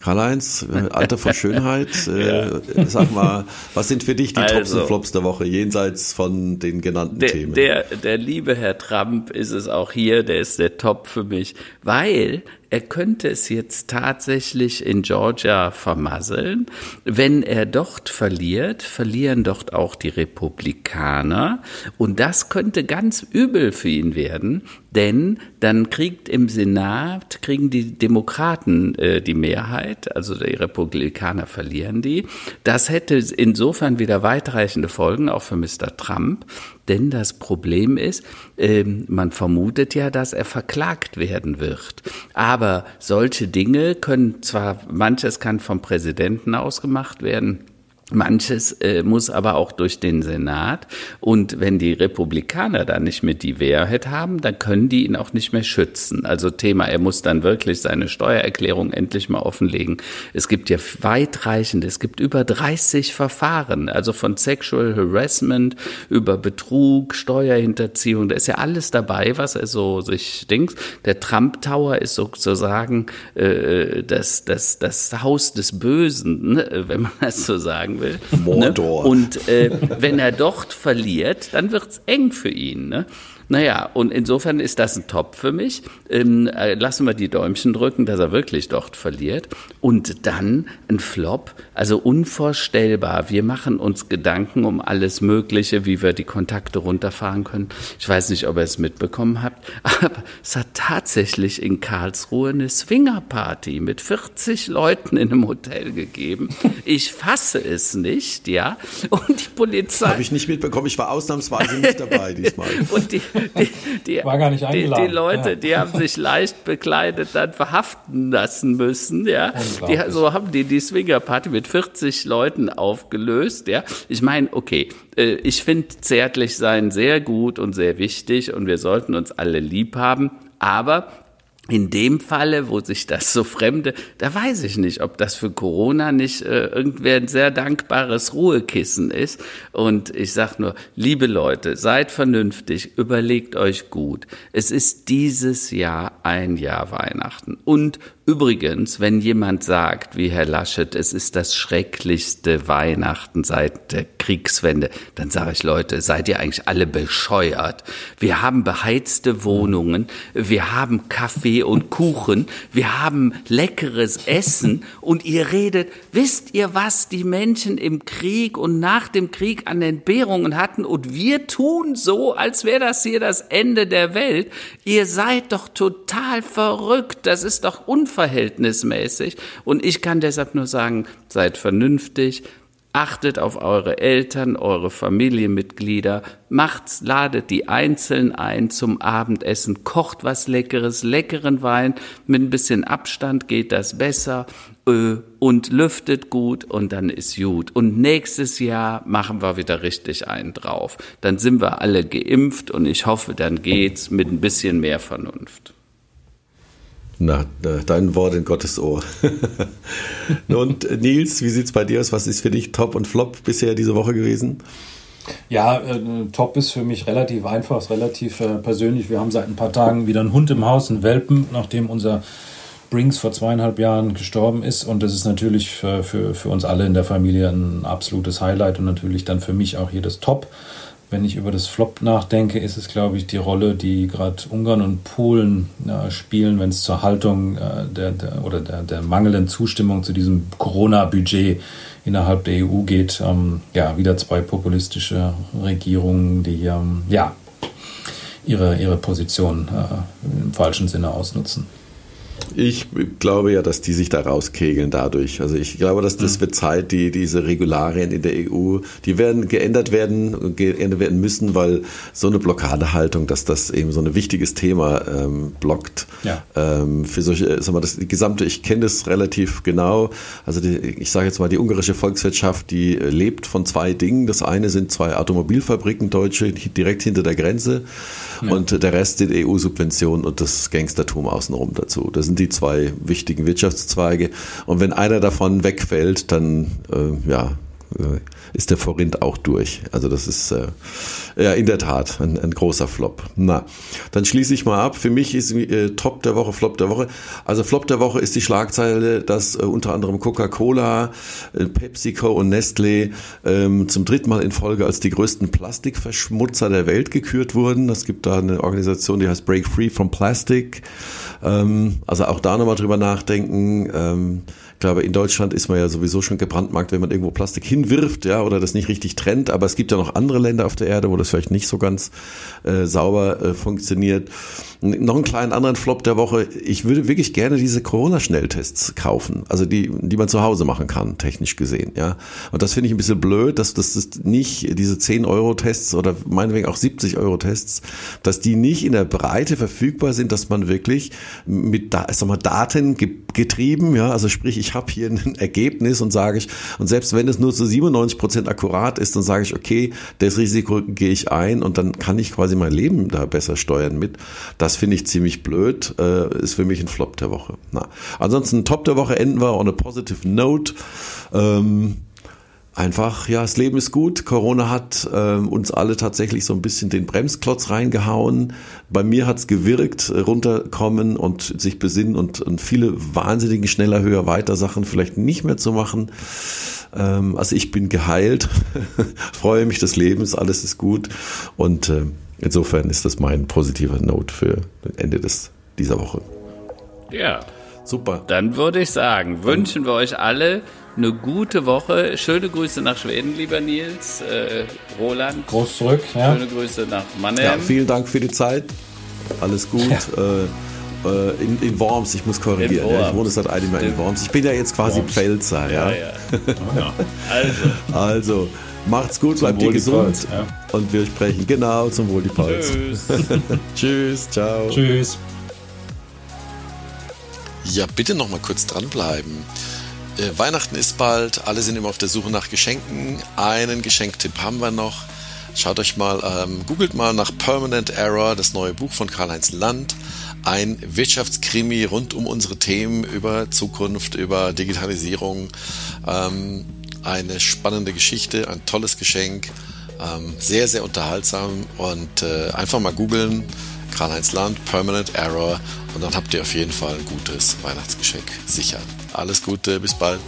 Karl-Heinz, äh, Alter vor Schönheit, äh, ja. sag mal, was sind für dich die also, Tops und Flops der Woche, jenseits von den genannten
der,
Themen?
Der, der liebe Herr Trump ist es auch hier, der ist der Top für mich, weil er könnte es jetzt tatsächlich in Georgia vermasseln. Wenn er dort verliert, verlieren dort auch die Republikaner. Und das könnte ganz übel für ihn werden, denn dann kriegt im Senat, kriegen die Demokraten äh, die Mehrheit, also die Republikaner verlieren die. Das hätte insofern wieder weitreichende Folgen, auch für Mr. Trump. Denn das Problem ist, äh, man vermutet ja, dass er verklagt werden wird. Aber solche Dinge können zwar, manches kann vom Präsidenten ausgemacht werden, Manches äh, muss aber auch durch den Senat. Und wenn die Republikaner da nicht mehr die Wehrheit haben, dann können die ihn auch nicht mehr schützen. Also Thema, er muss dann wirklich seine Steuererklärung endlich mal offenlegen. Es gibt ja weitreichende, es gibt über 30 Verfahren, also von Sexual Harassment über Betrug, Steuerhinterziehung. Da ist ja alles dabei, was er so sich denkt. Der Trump Tower ist sozusagen äh, das, das, das Haus des Bösen, ne? wenn man das so sagen will.
Mordor.
Ne? Und äh, wenn er dort verliert, dann wird's eng für ihn. Ne? Naja, und insofern ist das ein Top für mich. Ähm, äh, lassen wir die Däumchen drücken, dass er wirklich dort verliert. Und dann ein Flop, also unvorstellbar. Wir machen uns Gedanken um alles Mögliche, wie wir die Kontakte runterfahren können. Ich weiß nicht, ob ihr es mitbekommen habt, aber es hat tatsächlich in Karlsruhe eine Swingerparty mit 40 Leuten in einem Hotel gegeben. Ich fasse es nicht, ja. Und die Polizei.
Habe ich nicht mitbekommen. Ich war ausnahmsweise nicht dabei diesmal.
Und die, die, die,
War gar nicht
eingeladen. Die, die Leute, ja. die haben sich leicht bekleidet dann verhaften lassen müssen, ja. Die, so haben die die Swingerparty mit 40 Leuten aufgelöst, ja. Ich meine, okay, äh, ich finde zärtlich sein sehr gut und sehr wichtig und wir sollten uns alle lieb haben, aber in dem Falle, wo sich das so Fremde, da weiß ich nicht, ob das für Corona nicht äh, irgendwer ein sehr dankbares Ruhekissen ist. Und ich sag nur, liebe Leute, seid vernünftig, überlegt euch gut. Es ist dieses Jahr ein Jahr Weihnachten und Übrigens, wenn jemand sagt, wie Herr Laschet, es ist das schrecklichste Weihnachten seit der Kriegswende, dann sage ich, Leute, seid ihr eigentlich alle bescheuert? Wir haben beheizte Wohnungen, wir haben Kaffee und Kuchen, wir haben leckeres Essen. Und ihr redet, wisst ihr, was? Die Menschen im Krieg und nach dem Krieg an Entbehrungen hatten. Und wir tun so, als wäre das hier das Ende der Welt. Ihr seid doch total verrückt, das ist doch unverhältnismäßig. Und ich kann deshalb nur sagen, seid vernünftig, achtet auf eure Eltern, eure Familienmitglieder, macht's, ladet die einzeln ein zum Abendessen, kocht was Leckeres, leckeren Wein, mit ein bisschen Abstand geht das besser und lüftet gut und dann ist gut. Und nächstes Jahr machen wir wieder richtig einen drauf. Dann sind wir alle geimpft und ich hoffe, dann geht's mit ein bisschen mehr Vernunft.
Na, dein Wort in Gottes Ohr. und Nils, wie sieht es bei dir aus? Was ist für dich Top und Flop bisher diese Woche gewesen?
Ja, äh, Top ist für mich relativ einfach, ist relativ äh, persönlich. Wir haben seit ein paar Tagen wieder einen Hund im Haus, einen Welpen, nachdem unser Brings vor zweieinhalb Jahren gestorben ist. Und das ist natürlich für, für, für uns alle in der Familie ein absolutes Highlight und natürlich dann für mich auch hier das Top. Wenn ich über das Flop nachdenke, ist es, glaube ich, die Rolle, die gerade Ungarn und Polen äh, spielen, wenn es zur Haltung äh, der, der, oder der, der mangelnden Zustimmung zu diesem Corona-Budget innerhalb der EU geht. Ähm, ja, wieder zwei populistische Regierungen, die ähm, ja, ihre, ihre Position äh, im falschen Sinne ausnutzen.
Ich glaube ja, dass die sich da rauskegeln dadurch. Also ich glaube, dass das hm. wird Zeit, die diese Regularien in der EU, die werden geändert werden, geändert werden müssen, weil so eine Blockadehaltung, dass das eben so ein wichtiges Thema ähm, blockt. Ja. Ähm, für solche, sag mal, das die gesamte, ich kenne das relativ genau. Also die, ich sage jetzt mal, die ungarische Volkswirtschaft, die lebt von zwei Dingen. Das eine sind zwei Automobilfabriken, deutsche, direkt hinter der Grenze. Ja. Und der Rest sind EU-Subventionen und das Gangstertum außenrum dazu. Das sind die zwei wichtigen Wirtschaftszweige. Und wenn einer davon wegfällt, dann äh, ja, ist der Forint auch durch. Also das ist äh, ja in der Tat ein, ein, großer Flop. Na, dann schließe ich mal ab. Für mich ist äh, Top der Woche, Flop der Woche. Also Flop der Woche ist die Schlagzeile, dass äh, unter anderem Coca-Cola, äh, PepsiCo und Nestlé ähm, zum dritten Mal in Folge als die größten Plastikverschmutzer der Welt gekürt wurden. Es gibt da eine Organisation, die heißt Break Free from Plastic. Ähm, also auch da nochmal drüber nachdenken. Ähm, glaube, in Deutschland ist man ja sowieso schon gebrandmarkt, wenn man irgendwo Plastik hinwirft, ja, oder das nicht richtig trennt. Aber es gibt ja noch andere Länder auf der Erde, wo das vielleicht nicht so ganz äh, sauber äh, funktioniert. Noch einen kleinen anderen Flop der Woche. Ich würde wirklich gerne diese Corona-Schnelltests kaufen, also die, die man zu Hause machen kann, technisch gesehen, ja. Und das finde ich ein bisschen blöd, dass das nicht diese 10 Euro Tests oder meinetwegen auch 70 Euro Tests, dass die nicht in der Breite verfügbar sind, dass man wirklich mit, sag mal, Daten getrieben, ja, also sprich, ich habe hier ein Ergebnis und sage ich, und selbst wenn es nur zu 97 Prozent akkurat ist, dann sage ich, okay, das Risiko gehe ich ein und dann kann ich quasi mein Leben da besser steuern mit. Das finde ich ziemlich blöd, äh, ist für mich ein Flop der Woche. Na. Ansonsten Top der Woche enden wir on a positive note. Ähm, einfach, ja, das Leben ist gut. Corona hat äh, uns alle tatsächlich so ein bisschen den Bremsklotz reingehauen. Bei mir hat's gewirkt, äh, runterkommen und sich besinnen und, und viele wahnsinnigen schneller, höher, weiter Sachen vielleicht nicht mehr zu machen. Ähm, also ich bin geheilt, freue mich des Lebens, alles ist gut und äh, insofern ist das mein positiver Note für Ende des, dieser Woche.
Ja. Super. Dann würde ich sagen, wünschen wir euch alle eine gute Woche. Schöne Grüße nach Schweden, lieber Nils. Äh, Roland.
Groß zurück. Ja.
Schöne Grüße nach Mannheim. Ja,
vielen Dank für die Zeit. Alles gut. Ja. Äh, äh in, in, Worms, ich muss korrigieren. Ja, ich wohne seit einem Jahr in Worms. Ich bin ja jetzt quasi Worms. Pfälzer. Ja, ja. ja. Also. also, macht's gut, bleibt ihr gesund. Pfalz, und wir sprechen genau zum Wohl die Pfalz. Tschüss. Tschüss, ciao.
Tschüss.
Ja, bitte noch mal kurz dranbleiben. Äh, Weihnachten ist bald, alle sind immer auf der Suche nach Geschenken. Einen Geschenktipp haben wir noch. Schaut euch mal, ähm, googelt mal nach Permanent Error, das neue Buch von Karl-Heinz Land. Ein Wirtschaftskrimi rund um unsere Themen über Zukunft, über Digitalisierung. Ähm, eine spannende Geschichte, ein tolles Geschenk. Ähm, sehr, sehr unterhaltsam und äh, einfach mal googeln. Karl-Heinz Land, Permanent Error und dann habt ihr auf jeden Fall ein gutes Weihnachtsgeschenk sicher. Alles Gute, bis bald.